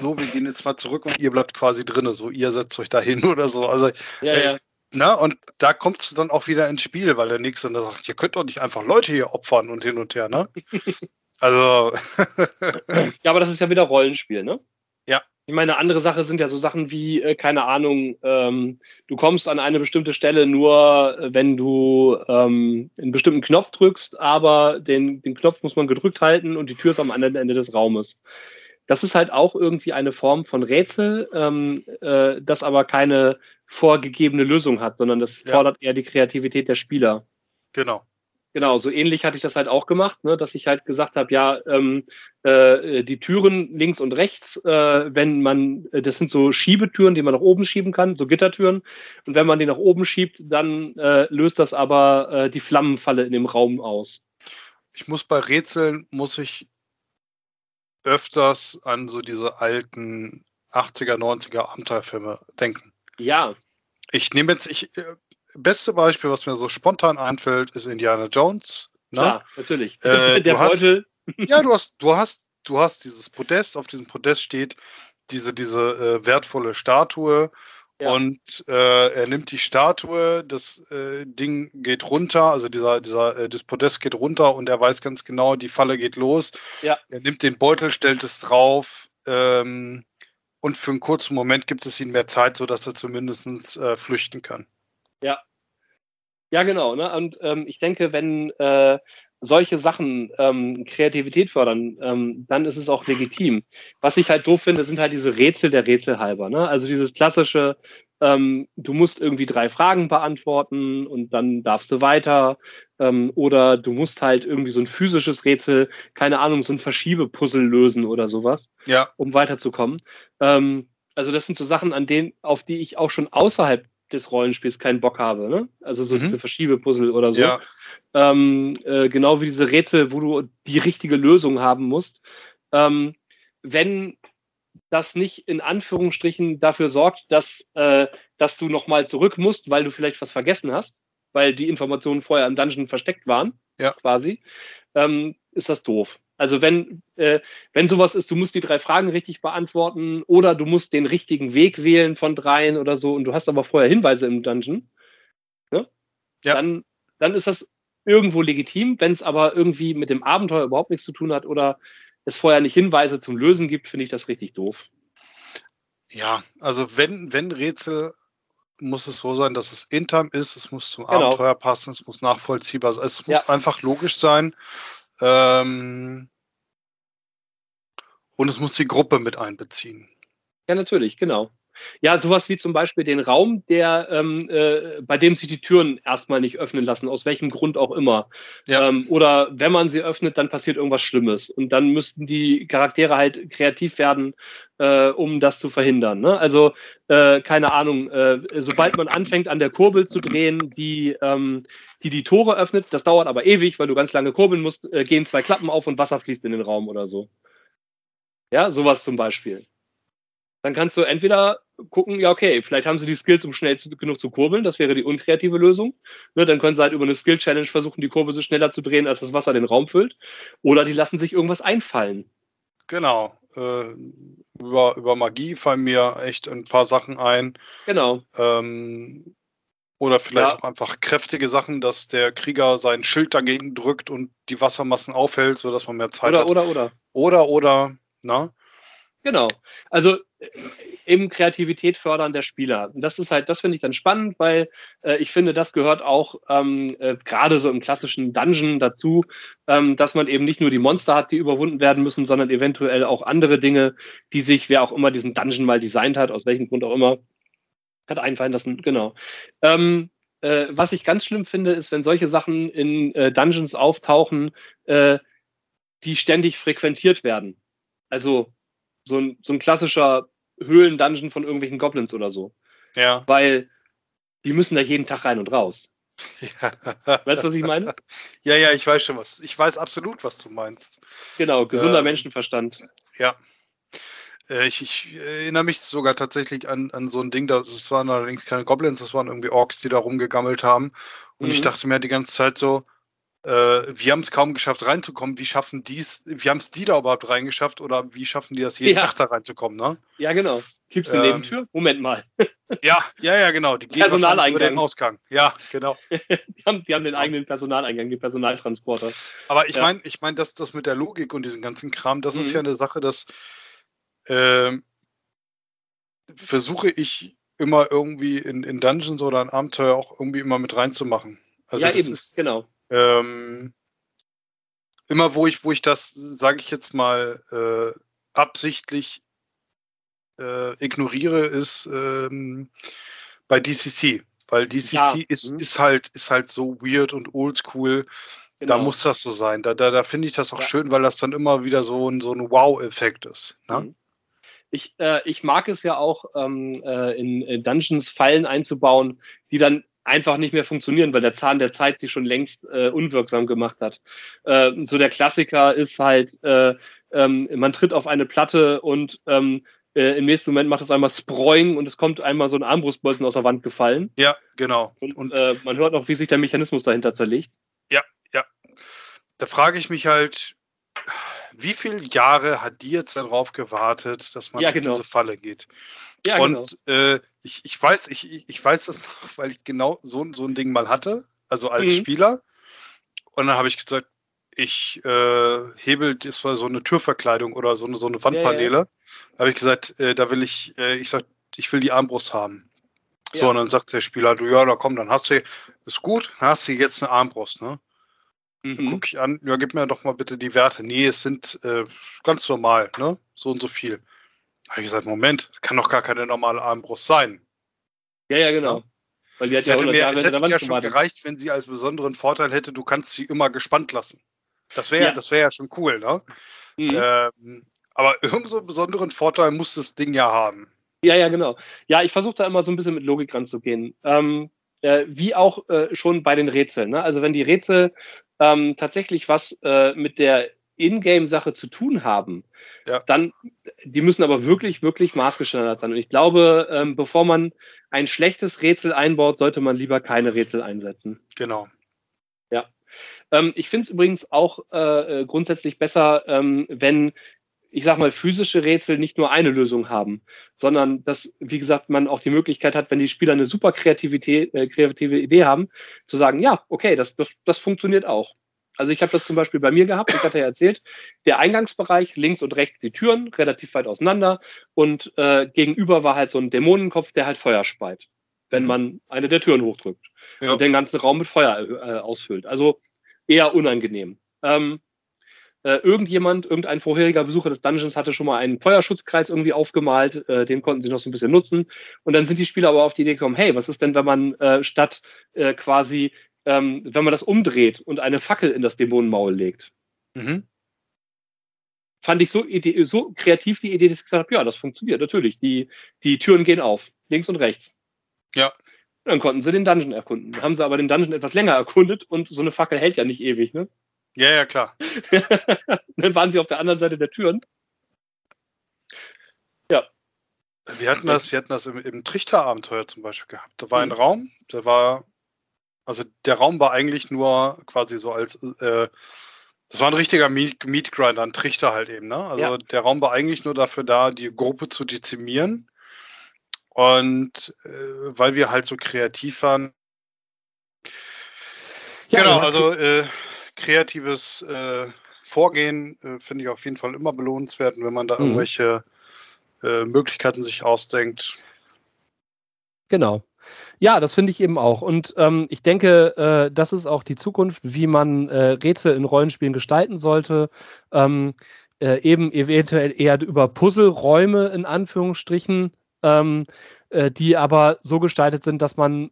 so, wir gehen jetzt mal zurück und ihr bleibt quasi drin, so ihr setzt euch da hin oder so. Also ja, äh, na, ne? und da kommt es dann auch wieder ins Spiel, weil der Nächste dann sagt, ihr könnt doch nicht einfach Leute hier opfern und hin und her, ne? Also. ja, aber das ist ja wieder Rollenspiel, ne? Ja. Ich meine, andere Sache sind ja so Sachen wie, äh, keine Ahnung, ähm, du kommst an eine bestimmte Stelle nur, äh, wenn du ähm, einen bestimmten Knopf drückst, aber den, den Knopf muss man gedrückt halten und die Tür ist am anderen Ende des Raumes. Das ist halt auch irgendwie eine Form von Rätsel, ähm, äh, das aber keine vorgegebene Lösung hat, sondern das ja. fordert eher die Kreativität der Spieler. Genau. Genau, so ähnlich hatte ich das halt auch gemacht, ne, dass ich halt gesagt habe, ja, ähm, äh, die Türen links und rechts, äh, wenn man, äh, das sind so Schiebetüren, die man nach oben schieben kann, so Gittertüren. Und wenn man die nach oben schiebt, dann äh, löst das aber äh, die Flammenfalle in dem Raum aus. Ich muss bei Rätseln, muss ich öfters an so diese alten 80er, 90er Abenteuerfilme denken. Ja. Ich nehme jetzt, ich, äh, beste Beispiel, was mir so spontan einfällt, ist Indiana Jones. Ne? Ja, natürlich. Äh, Der Beutel. Hast, ja, du hast, du hast, du hast dieses Podest, auf diesem Podest steht diese, diese äh, wertvolle Statue. Ja. Und äh, er nimmt die Statue, das äh, Ding geht runter, also dieser, dieser, äh, das Podest geht runter und er weiß ganz genau, die Falle geht los. Ja. Er nimmt den Beutel, stellt es drauf, ähm, und für einen kurzen Moment gibt es ihm mehr Zeit, sodass er zumindest äh, flüchten kann. Ja. Ja, genau. Ne? Und ähm, ich denke, wenn äh, solche Sachen ähm, Kreativität fördern, ähm, dann ist es auch legitim. Was ich halt doof finde, sind halt diese Rätsel der Rätsel halber. Ne? Also dieses klassische, ähm, du musst irgendwie drei Fragen beantworten und dann darfst du weiter. Ähm, oder du musst halt irgendwie so ein physisches Rätsel, keine Ahnung, so ein Verschiebepuzzle lösen oder sowas, ja. um weiterzukommen. Ähm, also das sind so Sachen, an denen, auf die ich auch schon außerhalb des Rollenspiels keinen Bock habe. Ne? Also so mhm. diese Verschiebepuzzle oder so. Ja. Ähm, äh, genau wie diese Rätsel, wo du die richtige Lösung haben musst. Ähm, wenn das nicht in Anführungsstrichen dafür sorgt, dass, äh, dass du nochmal zurück musst, weil du vielleicht was vergessen hast, weil die Informationen vorher im Dungeon versteckt waren, ja. quasi, ähm, ist das doof. Also wenn, äh, wenn sowas ist, du musst die drei Fragen richtig beantworten oder du musst den richtigen Weg wählen von dreien oder so und du hast aber vorher Hinweise im Dungeon, ne? ja. dann, dann ist das irgendwo legitim. Wenn es aber irgendwie mit dem Abenteuer überhaupt nichts zu tun hat oder es vorher nicht Hinweise zum Lösen gibt, finde ich das richtig doof. Ja, also wenn, wenn Rätsel muss es so sein, dass es intern ist, es muss zum genau. Abenteuer passen, es muss nachvollziehbar sein, es muss ja. einfach logisch sein ähm, und es muss die Gruppe mit einbeziehen. Ja, natürlich, genau. Ja, sowas wie zum Beispiel den Raum, der, ähm, äh, bei dem sich die Türen erstmal nicht öffnen lassen, aus welchem Grund auch immer. Ja. Ähm, oder wenn man sie öffnet, dann passiert irgendwas Schlimmes. Und dann müssten die Charaktere halt kreativ werden, äh, um das zu verhindern. Ne? Also, äh, keine Ahnung, äh, sobald man anfängt, an der Kurbel zu drehen, die, ähm, die die Tore öffnet, das dauert aber ewig, weil du ganz lange kurbeln musst, äh, gehen zwei Klappen auf und Wasser fließt in den Raum oder so. Ja, sowas zum Beispiel. Dann kannst du entweder gucken, ja, okay, vielleicht haben sie die Skills, um schnell zu, genug zu kurbeln, das wäre die unkreative Lösung. Ne, dann können sie halt über eine Skill-Challenge versuchen, die Kurve so schneller zu drehen, als das Wasser den Raum füllt. Oder die lassen sich irgendwas einfallen. Genau. Äh, über, über Magie fallen mir echt ein paar Sachen ein. Genau. Ähm, oder vielleicht ja. auch einfach kräftige Sachen, dass der Krieger sein Schild dagegen drückt und die Wassermassen aufhält, sodass man mehr Zeit oder, hat. Oder, oder, oder. Oder, oder, na? Genau. Also äh, eben Kreativität fördern der Spieler. Und das ist halt, das finde ich dann spannend, weil äh, ich finde, das gehört auch ähm, äh, gerade so im klassischen Dungeon dazu, ähm, dass man eben nicht nur die Monster hat, die überwunden werden müssen, sondern eventuell auch andere Dinge, die sich, wer auch immer diesen Dungeon mal designt hat, aus welchem Grund auch immer, hat einfallen lassen. Genau. Ähm, äh, was ich ganz schlimm finde, ist, wenn solche Sachen in äh, Dungeons auftauchen, äh, die ständig frequentiert werden. Also so ein, so ein klassischer Höhlen-Dungeon von irgendwelchen Goblins oder so. Ja. Weil die müssen da jeden Tag rein und raus. Ja. Weißt du, was ich meine? Ja, ja, ich weiß schon was. Ich weiß absolut, was du meinst. Genau, gesunder Ähm, Menschenverstand. Ja. Äh, Ich, ich erinnere mich sogar tatsächlich an, an so ein Ding, das waren allerdings keine Goblins, das waren irgendwie Orks, die da rumgegammelt haben. Und ich Mhm. dachte mir die ganze Zeit so, äh, wir haben es kaum geschafft reinzukommen. Wie schaffen dies, wie haben es die da überhaupt reingeschafft oder wie schaffen die das jeden Ja. Tag da reinzukommen, ne? Ja, genau. Gibt's eine Ähm, Nebentür? Moment mal. Ja, ja, ja, genau. Die gehen über den Ausgang. Ja, genau. Die haben, die haben den eigenen Personaleingang, den Personaltransporter. Aber ich Ja. meine, ich meine, das, das mit der Logik und diesem ganzen Kram, das ist Mhm. ja eine Sache, das ähm, versuche ich immer irgendwie in, in Dungeons oder in Abenteuer auch irgendwie immer mit reinzumachen. Also ja, eben, ist genau. Ähm, immer, wo ich, wo ich das, sage ich jetzt mal, äh, absichtlich äh, ignoriere, ist ähm, bei DCC. Weil DCC Ja, ist, mhm. ist halt, ist halt so weird und oldschool. genau. Da muss das so sein. Da, da, da finde ich das auch Ja. schön, weil das dann immer wieder so ein, so ein Wow-Effekt ist. Ne? Mhm. Ich, äh, ich mag es ja auch, ähm, äh, in, in Dungeons Fallen einzubauen, die dann einfach nicht mehr funktionieren, weil der Zahn der Zeit sie schon längst äh, unwirksam gemacht hat. Äh, so der Klassiker ist halt, äh, ähm, man tritt auf eine Platte und ähm, äh, im nächsten Moment macht es einmal Sproing und es kommt einmal so ein Armbrustbolzen aus der Wand gefallen. Ja, genau. Und, Und äh, man hört noch, wie sich der Mechanismus dahinter zerlegt. da frage ich mich halt, wie viele Jahre hat die jetzt darauf gewartet, dass man Ja, in genau. diese Falle geht? Ja, genau. und äh, ich, ich weiß, ich, ich- weiß das noch, weil ich genau so, so ein Ding mal hatte, also als Mhm. Spieler. Und dann habe ich gesagt, ich äh, hebel, das war so eine Türverkleidung oder so eine, so eine Wandpaneele. Da habe ich gesagt, äh, da will ich, äh, ich sag, ich will die Armbrust haben. So, Ja. und dann sagt der Spieler, du, ja, da komm, dann hast du, ist gut, dann hast du jetzt eine Armbrust, ne? Dann Mhm. gucke ich an, ja, gib mir doch mal bitte die Werte. Nee, es sind äh, ganz normal, ne? So und so viel. Habe ich gesagt, Moment, das kann doch gar keine normale Armbrust sein. Ja, ja, genau. Ja. Weil die hat Es ja hätte 100 mir, es hätte ja schon gewartet. gereicht, wenn sie als besonderen Vorteil hätte, du kannst sie immer gespannt lassen. Das wäre Ja. das wäre ja schon cool, ne? Mhm. Ähm, aber irgend so einen besonderen Vorteil muss das Ding ja haben. Ja, ja, genau. Ja, ich versuche da immer so ein bisschen mit Logik ranzugehen. Ähm, äh, wie auch äh, schon bei den Rätseln. Ne? Also wenn die Rätsel ähm, tatsächlich was äh, mit der Ingame-Sache zu tun haben, Ja. dann, die müssen aber wirklich, wirklich maßgeschneidert sein. Und ich glaube, ähm, bevor man ein schlechtes Rätsel einbaut, sollte man lieber keine Rätsel einsetzen. Genau. Ähm, ich finde es übrigens auch äh, äh, grundsätzlich besser, ähm, wenn, ich sag mal, physische Rätsel nicht nur eine Lösung haben, sondern dass, wie gesagt, man auch die Möglichkeit hat, wenn die Spieler eine super Kreativität, äh, kreative Idee haben, zu sagen, ja, okay, das, das, das funktioniert auch. Also ich habe das zum Beispiel bei mir gehabt, ich hatte ja erzählt, der Eingangsbereich, links und rechts die Türen, relativ weit auseinander und äh, gegenüber war halt so ein Dämonenkopf, der halt Feuer speit, wenn man eine der Türen hochdrückt Ja. und den ganzen Raum mit Feuer äh, ausfüllt. Also eher unangenehm. Ähm, äh, irgendjemand, irgendein vorheriger Besucher des Dungeons hatte schon mal einen Feuerschutzkreis irgendwie aufgemalt, äh, den konnten sie noch so ein bisschen nutzen. Und dann sind die Spieler aber auf die Idee gekommen, hey, was ist denn, wenn man äh, statt äh, quasi, ähm, wenn man das umdreht und eine Fackel in das Dämonenmaul legt? Mhm. Fand ich so, Idee, so kreativ die Idee, dass ich gesagt habe, ja, das funktioniert, natürlich. Die, die Türen gehen auf, links und rechts. Ja. Dann konnten sie den Dungeon erkunden. Haben sie aber den Dungeon etwas länger erkundet und so eine Fackel hält ja nicht ewig, ne? Ja, ja, klar. dann waren sie auf der anderen Seite der Türen. Wir hatten das, wir hatten das im, im Trichterabenteuer zum Beispiel gehabt. Da war ein Mhm. Raum, der war, also der Raum war eigentlich nur quasi so als, äh, das war ein richtiger Meat, Meat Grinder, ein Trichter halt eben, ne? Also Ja. der Raum war eigentlich nur dafür da, die Gruppe zu dezimieren. Und äh, weil wir halt so kreativ waren. Ja, genau, hast- also äh, kreatives äh, Vorgehen äh, finde ich auf jeden Fall immer belohnenswert. Wenn man da Mhm. irgendwelche äh, Möglichkeiten sich ausdenkt. Genau. Ja, das finde ich eben auch. Und ähm, ich denke, äh, das ist auch die Zukunft, wie man äh, Rätsel in Rollenspielen gestalten sollte. Ähm, äh, eben eventuell eher über Puzzleräume in Anführungsstrichen, ähm, äh, die aber so gestaltet sind, dass man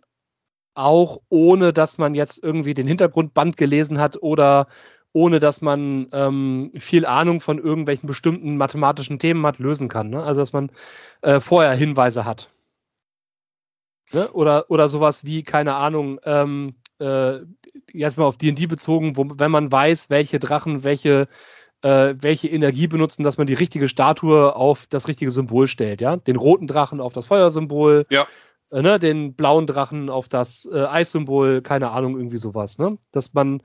auch ohne, dass man jetzt irgendwie den Hintergrundband gelesen hat oder ohne dass man ähm, viel Ahnung von irgendwelchen bestimmten mathematischen Themen hat, lösen kann. Ne? Also dass man äh, vorher Hinweise hat. Ne? Oder, oder sowas wie, keine Ahnung, ähm, äh, jetzt mal auf DD bezogen, wo, wenn man weiß, welche Drachen welche, äh, welche Energie benutzen, dass man die richtige Statue auf das richtige Symbol stellt, ja. Den roten Drachen auf das Feuersymbol, ja. Äh, ne? den blauen Drachen auf das äh, Eissymbol, keine Ahnung, irgendwie sowas, ne? Dass man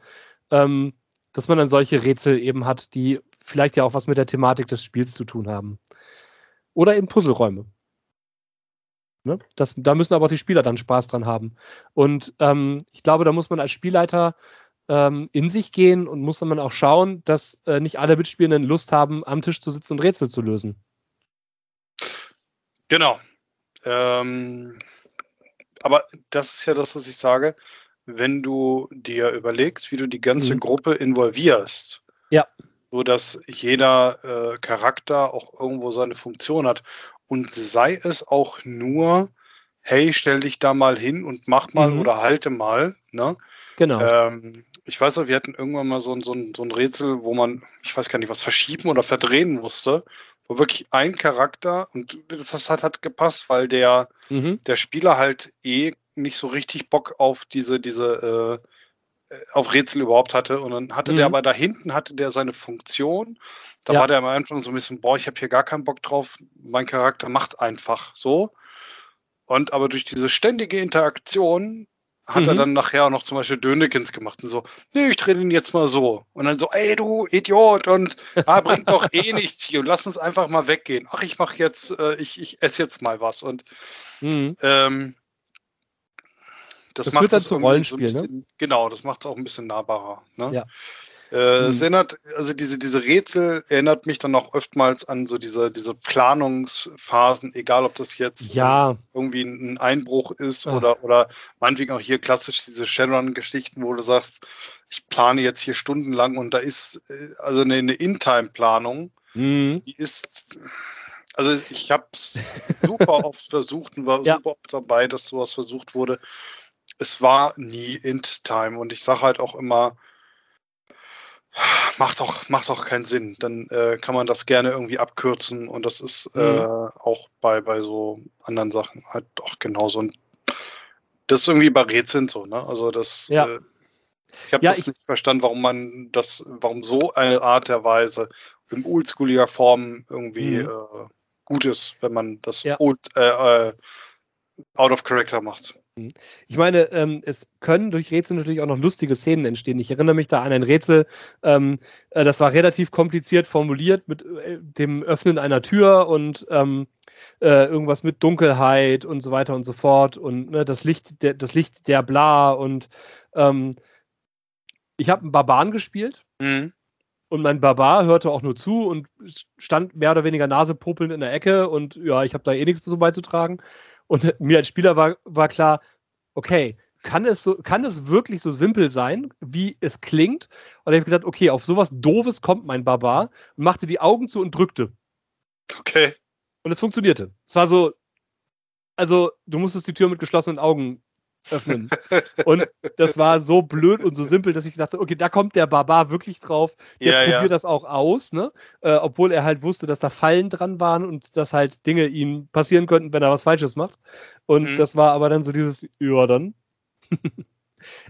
ähm, dass man dann solche Rätsel eben hat, die vielleicht ja auch was mit der Thematik des Spiels zu tun haben. Oder eben Puzzleräume. Ne? Das, da müssen aber auch die Spieler dann Spaß dran haben. Und ähm, ich glaube, da muss man als Spielleiter ähm, in sich gehen und muss dann auch schauen, dass äh, nicht alle Mitspielenden Lust haben, am Tisch zu sitzen und Rätsel zu lösen. Genau. Ähm, aber das ist ja das, was ich sage wenn du dir überlegst, wie du die ganze mhm. Gruppe involvierst. Ja. So dass jeder äh, Charakter auch irgendwo seine Funktion hat. Und sei es auch nur, hey, stell dich da mal hin und mach mal mhm. oder halte mal. Ne? Genau. Ähm, ich weiß noch, wir hatten irgendwann mal so ein, so, ein, so ein Rätsel, wo man, ich weiß gar nicht, was verschieben oder verdrehen musste, wo wirklich ein Charakter, und das hat, hat gepasst, weil der, mhm. der Spieler halt eh nicht so richtig Bock auf diese, diese, äh, auf Rätsel überhaupt hatte. Und dann hatte mhm. der aber da hinten hatte der seine Funktion. Da ja. war der am Anfang so ein bisschen, boah, ich habe hier gar keinen Bock drauf. Mein Charakter macht einfach so. Und aber durch diese ständige Interaktion hat mhm. er dann nachher auch noch zum Beispiel Dönekins gemacht und so, nee, ich drehe den jetzt mal so. Und dann so, ey du Idiot und ah, bringt doch eh nichts hier und lass uns einfach mal weggehen. Ach, ich mache jetzt, äh, ich, ich esse jetzt mal was. Und mhm. ähm, das, das macht wird dann zum Rollenspiel, so bisschen, ne? Genau, das macht es auch ein bisschen nahbarer. Ne? Ja. Äh, es hm. erinnert, also diese, diese Rätsel erinnert mich dann auch oftmals an so diese, diese Planungsphasen, egal ob das jetzt ja. irgendwie ein Einbruch ist Ach. oder, oder meinetwegen auch hier klassisch diese Shadowrun-Geschichten, wo du sagst, ich plane jetzt hier stundenlang und da ist äh, also eine, eine In-Time-Planung, mhm. die ist, also ich habe es super oft versucht und war ja. super oft dabei, dass sowas versucht wurde es war nie Int-Time und ich sage halt auch immer, macht doch, macht doch keinen Sinn. Dann äh, kann man das gerne irgendwie abkürzen und das ist äh, mhm. äh, auch bei, bei so anderen Sachen halt auch genauso. Und das ist irgendwie bei Rätseln so, ne? Also das ja. äh, ich habe ja, das ich, nicht verstanden, warum man das, warum so eine Art der Weise in oldschooliger Form irgendwie mhm. äh, gut ist, wenn man das ja. old, äh, out of character macht. Mhm. Ich meine, ähm, es können durch Rätsel natürlich auch noch lustige Szenen entstehen. Ich erinnere mich da an ein Rätsel, ähm, äh, das war relativ kompliziert formuliert mit äh, dem Öffnen einer Tür und ähm, äh, irgendwas mit Dunkelheit und so weiter und so fort und ne, das Licht, der, das Licht der Bla und ähm, ich habe einen Barbaren gespielt. Mhm. Und mein Barbar hörte auch nur zu und stand mehr oder weniger nasepopelnd in der Ecke und ja, ich habe da eh nichts so beizutragen. Und mir als Spieler war, war klar, okay, kann es, so, kann es wirklich so simpel sein, wie es klingt? Und ich habe gedacht, okay, auf sowas Doofes kommt mein Barbar und machte die Augen zu und drückte. Okay. Und es funktionierte. Es war so, also du musstest die Tür mit geschlossenen Augen öffnen. und das war so blöd und so simpel, dass ich dachte, okay, da kommt der Barbar wirklich drauf. Der ja, probiert ja. das auch aus, ne? Äh, obwohl er halt wusste, dass da Fallen dran waren und dass halt Dinge ihm passieren könnten, wenn er was Falsches macht. Und mhm. das war aber dann so dieses, ja, dann.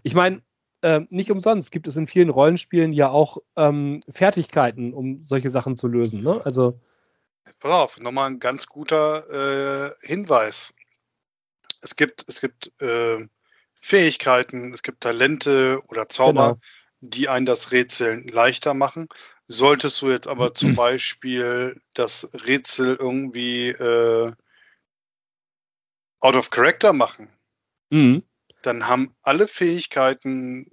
ich meine, äh, nicht umsonst gibt es in vielen Rollenspielen ja auch ähm, Fertigkeiten, um solche Sachen zu lösen, ne? Also. Pass auf, nochmal ein ganz guter äh, Hinweis es gibt, es gibt äh, Fähigkeiten, es gibt Talente oder Zauber, genau. die einen das Rätseln leichter machen. Solltest du jetzt aber zum Beispiel das Rätsel irgendwie äh, out of character machen, mhm. dann haben alle Fähigkeiten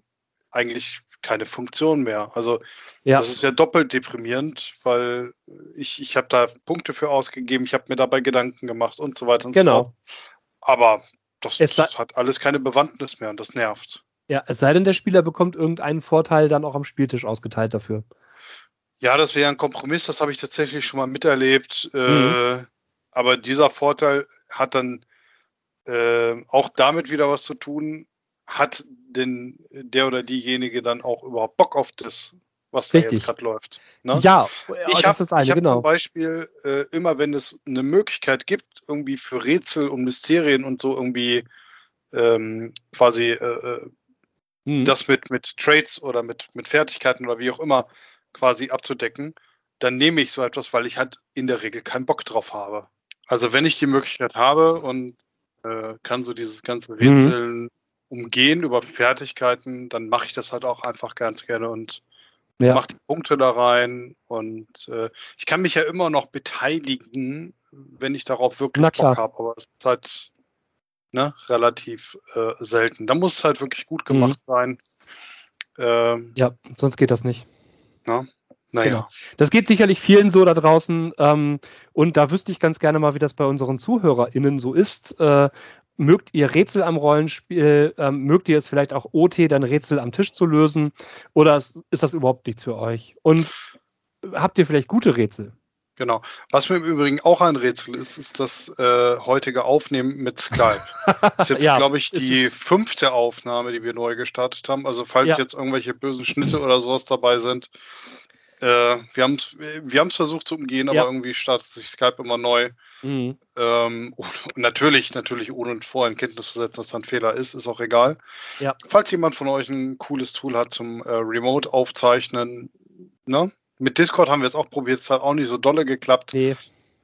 eigentlich keine Funktion mehr. Also ja. das ist ja doppelt deprimierend, weil ich, ich habe da Punkte für ausgegeben, ich habe mir dabei Gedanken gemacht und so weiter und genau. so fort. Aber das, das hat alles keine Bewandtnis mehr und das nervt. Ja, es sei denn, der Spieler bekommt irgendeinen Vorteil dann auch am Spieltisch ausgeteilt dafür. Ja, das wäre ein Kompromiss, das habe ich tatsächlich schon mal miterlebt. Äh, mhm. Äh, aber dieser Vorteil hat dann äh, auch damit wieder was zu tun, hat denn der oder diejenige dann auch überhaupt Bock auf das, was da jetzt gerade läuft. Ne? Ja, ich habe hab genau. zum Beispiel äh, immer, wenn es eine Möglichkeit gibt, irgendwie für Rätsel und Mysterien und so irgendwie ähm, quasi äh, mhm. das mit, mit Trades oder mit, mit Fertigkeiten oder wie auch immer quasi abzudecken, dann nehme ich so etwas, weil ich halt in der Regel keinen Bock drauf habe. Also wenn ich die Möglichkeit habe und äh, kann so dieses ganze mhm. Rätseln mhm. umgehen über Fertigkeiten, dann mache ich das halt auch einfach ganz gerne und ja. mache die Punkte da rein. Und äh, ich kann mich ja immer noch beteiligen, wenn ich darauf wirklich Bock habe. Aber es ist halt ne, relativ äh, selten. Da muss es halt wirklich gut gemacht mhm. sein. Ähm, ja, sonst geht das nicht. Na? Naja. Genau. Das geht sicherlich vielen so da draußen. Ähm, und da wüsste ich ganz gerne mal, wie das bei unseren ZuhörerInnen so ist. Äh, mögt ihr Rätsel am Rollenspiel? Ähm, mögt ihr es vielleicht auch OT, dann Rätsel am Tisch zu lösen? Oder ist, ist das überhaupt nichts für euch? Und habt ihr vielleicht gute Rätsel? Genau. Was mir im Übrigen auch ein Rätsel ist, ist das äh, heutige Aufnehmen mit Skype. Das ist jetzt, ja, glaube ich, die fünfte Aufnahme, die wir neu gestartet haben. Also falls ja. jetzt irgendwelche bösen Schnitte oder sowas dabei sind, äh, wir haben es wir versucht zu umgehen, ja. aber irgendwie startet sich Skype immer neu. Mhm. Ähm, und natürlich, natürlich ohne vorher in Kenntnis zu setzen, dass da ein Fehler ist, ist auch egal. Ja. Falls jemand von euch ein cooles Tool hat zum äh, Remote-Aufzeichnen, ne? Mit Discord haben wir es auch probiert, es hat auch nicht so dolle geklappt. Nee.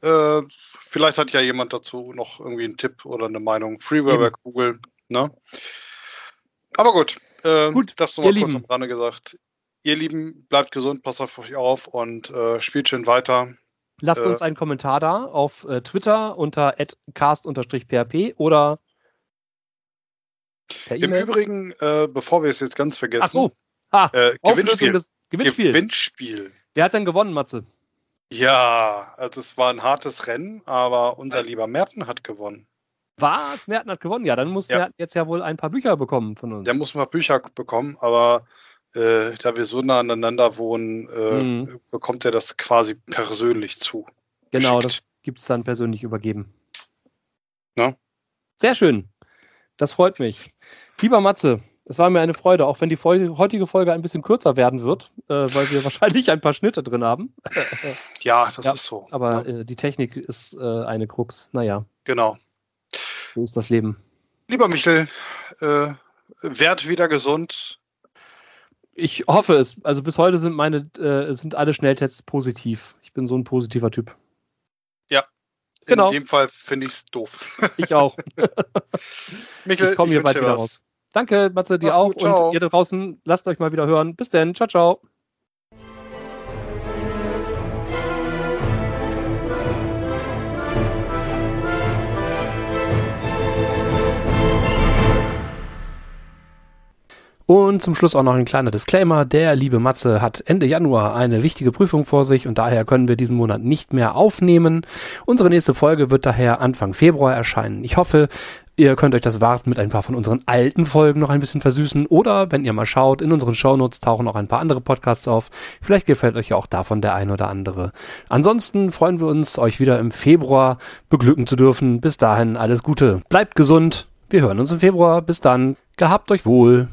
Äh, vielleicht hat ja jemand dazu noch irgendwie einen Tipp oder eine Meinung. Freeware bei Google, ne? Aber gut, äh, gut das nur mal kurz am Rande gesagt. Ihr Lieben, bleibt gesund, passt auf euch auf und äh, spielt schön weiter. Lasst äh, uns einen Kommentar da auf äh, Twitter unter cast-php oder per Im Übrigen, äh, bevor wir es jetzt ganz vergessen, Ach so. ha, äh, Gewinnspiel. Gewinnspiel. Gewinnspiel. Wer hat denn gewonnen, Matze? Ja, also es war ein hartes Rennen, aber unser lieber Merten hat gewonnen. Was? Merten hat gewonnen? Ja, dann muss ja. Merten jetzt ja wohl ein paar Bücher bekommen von uns. Der muss mal Bücher bekommen, aber äh, da wir so nah aneinander wohnen, äh, mhm. bekommt er das quasi persönlich zu. Genau, das gibt es dann persönlich übergeben. Na? Sehr schön. Das freut mich. Lieber Matze, es war mir eine Freude, auch wenn die heutige Folge ein bisschen kürzer werden wird, äh, weil wir wahrscheinlich ein paar Schnitte drin haben. ja, das ja, ist so. Aber ja. äh, die Technik ist äh, eine Krux. Naja. Genau. So ist das Leben. Lieber Michel, äh, werd wieder gesund. Ich hoffe es. Also bis heute sind meine, äh, sind alle Schnelltests positiv. Ich bin so ein positiver Typ. Ja. Genau. In dem Fall finde ich es doof. Ich auch. Michael, ich komme hier bald wieder was. raus. Danke, Matze, dir Mach's auch. Gut, und ihr da draußen, lasst euch mal wieder hören. Bis dann. Ciao, ciao. Und zum Schluss auch noch ein kleiner Disclaimer. Der liebe Matze hat Ende Januar eine wichtige Prüfung vor sich und daher können wir diesen Monat nicht mehr aufnehmen. Unsere nächste Folge wird daher Anfang Februar erscheinen. Ich hoffe, Ihr könnt euch das Warten mit ein paar von unseren alten Folgen noch ein bisschen versüßen oder wenn ihr mal schaut, in unseren Shownotes tauchen auch ein paar andere Podcasts auf. Vielleicht gefällt euch ja auch davon der ein oder andere. Ansonsten freuen wir uns, euch wieder im Februar beglücken zu dürfen. Bis dahin alles Gute. Bleibt gesund. Wir hören uns im Februar. Bis dann. Gehabt euch wohl.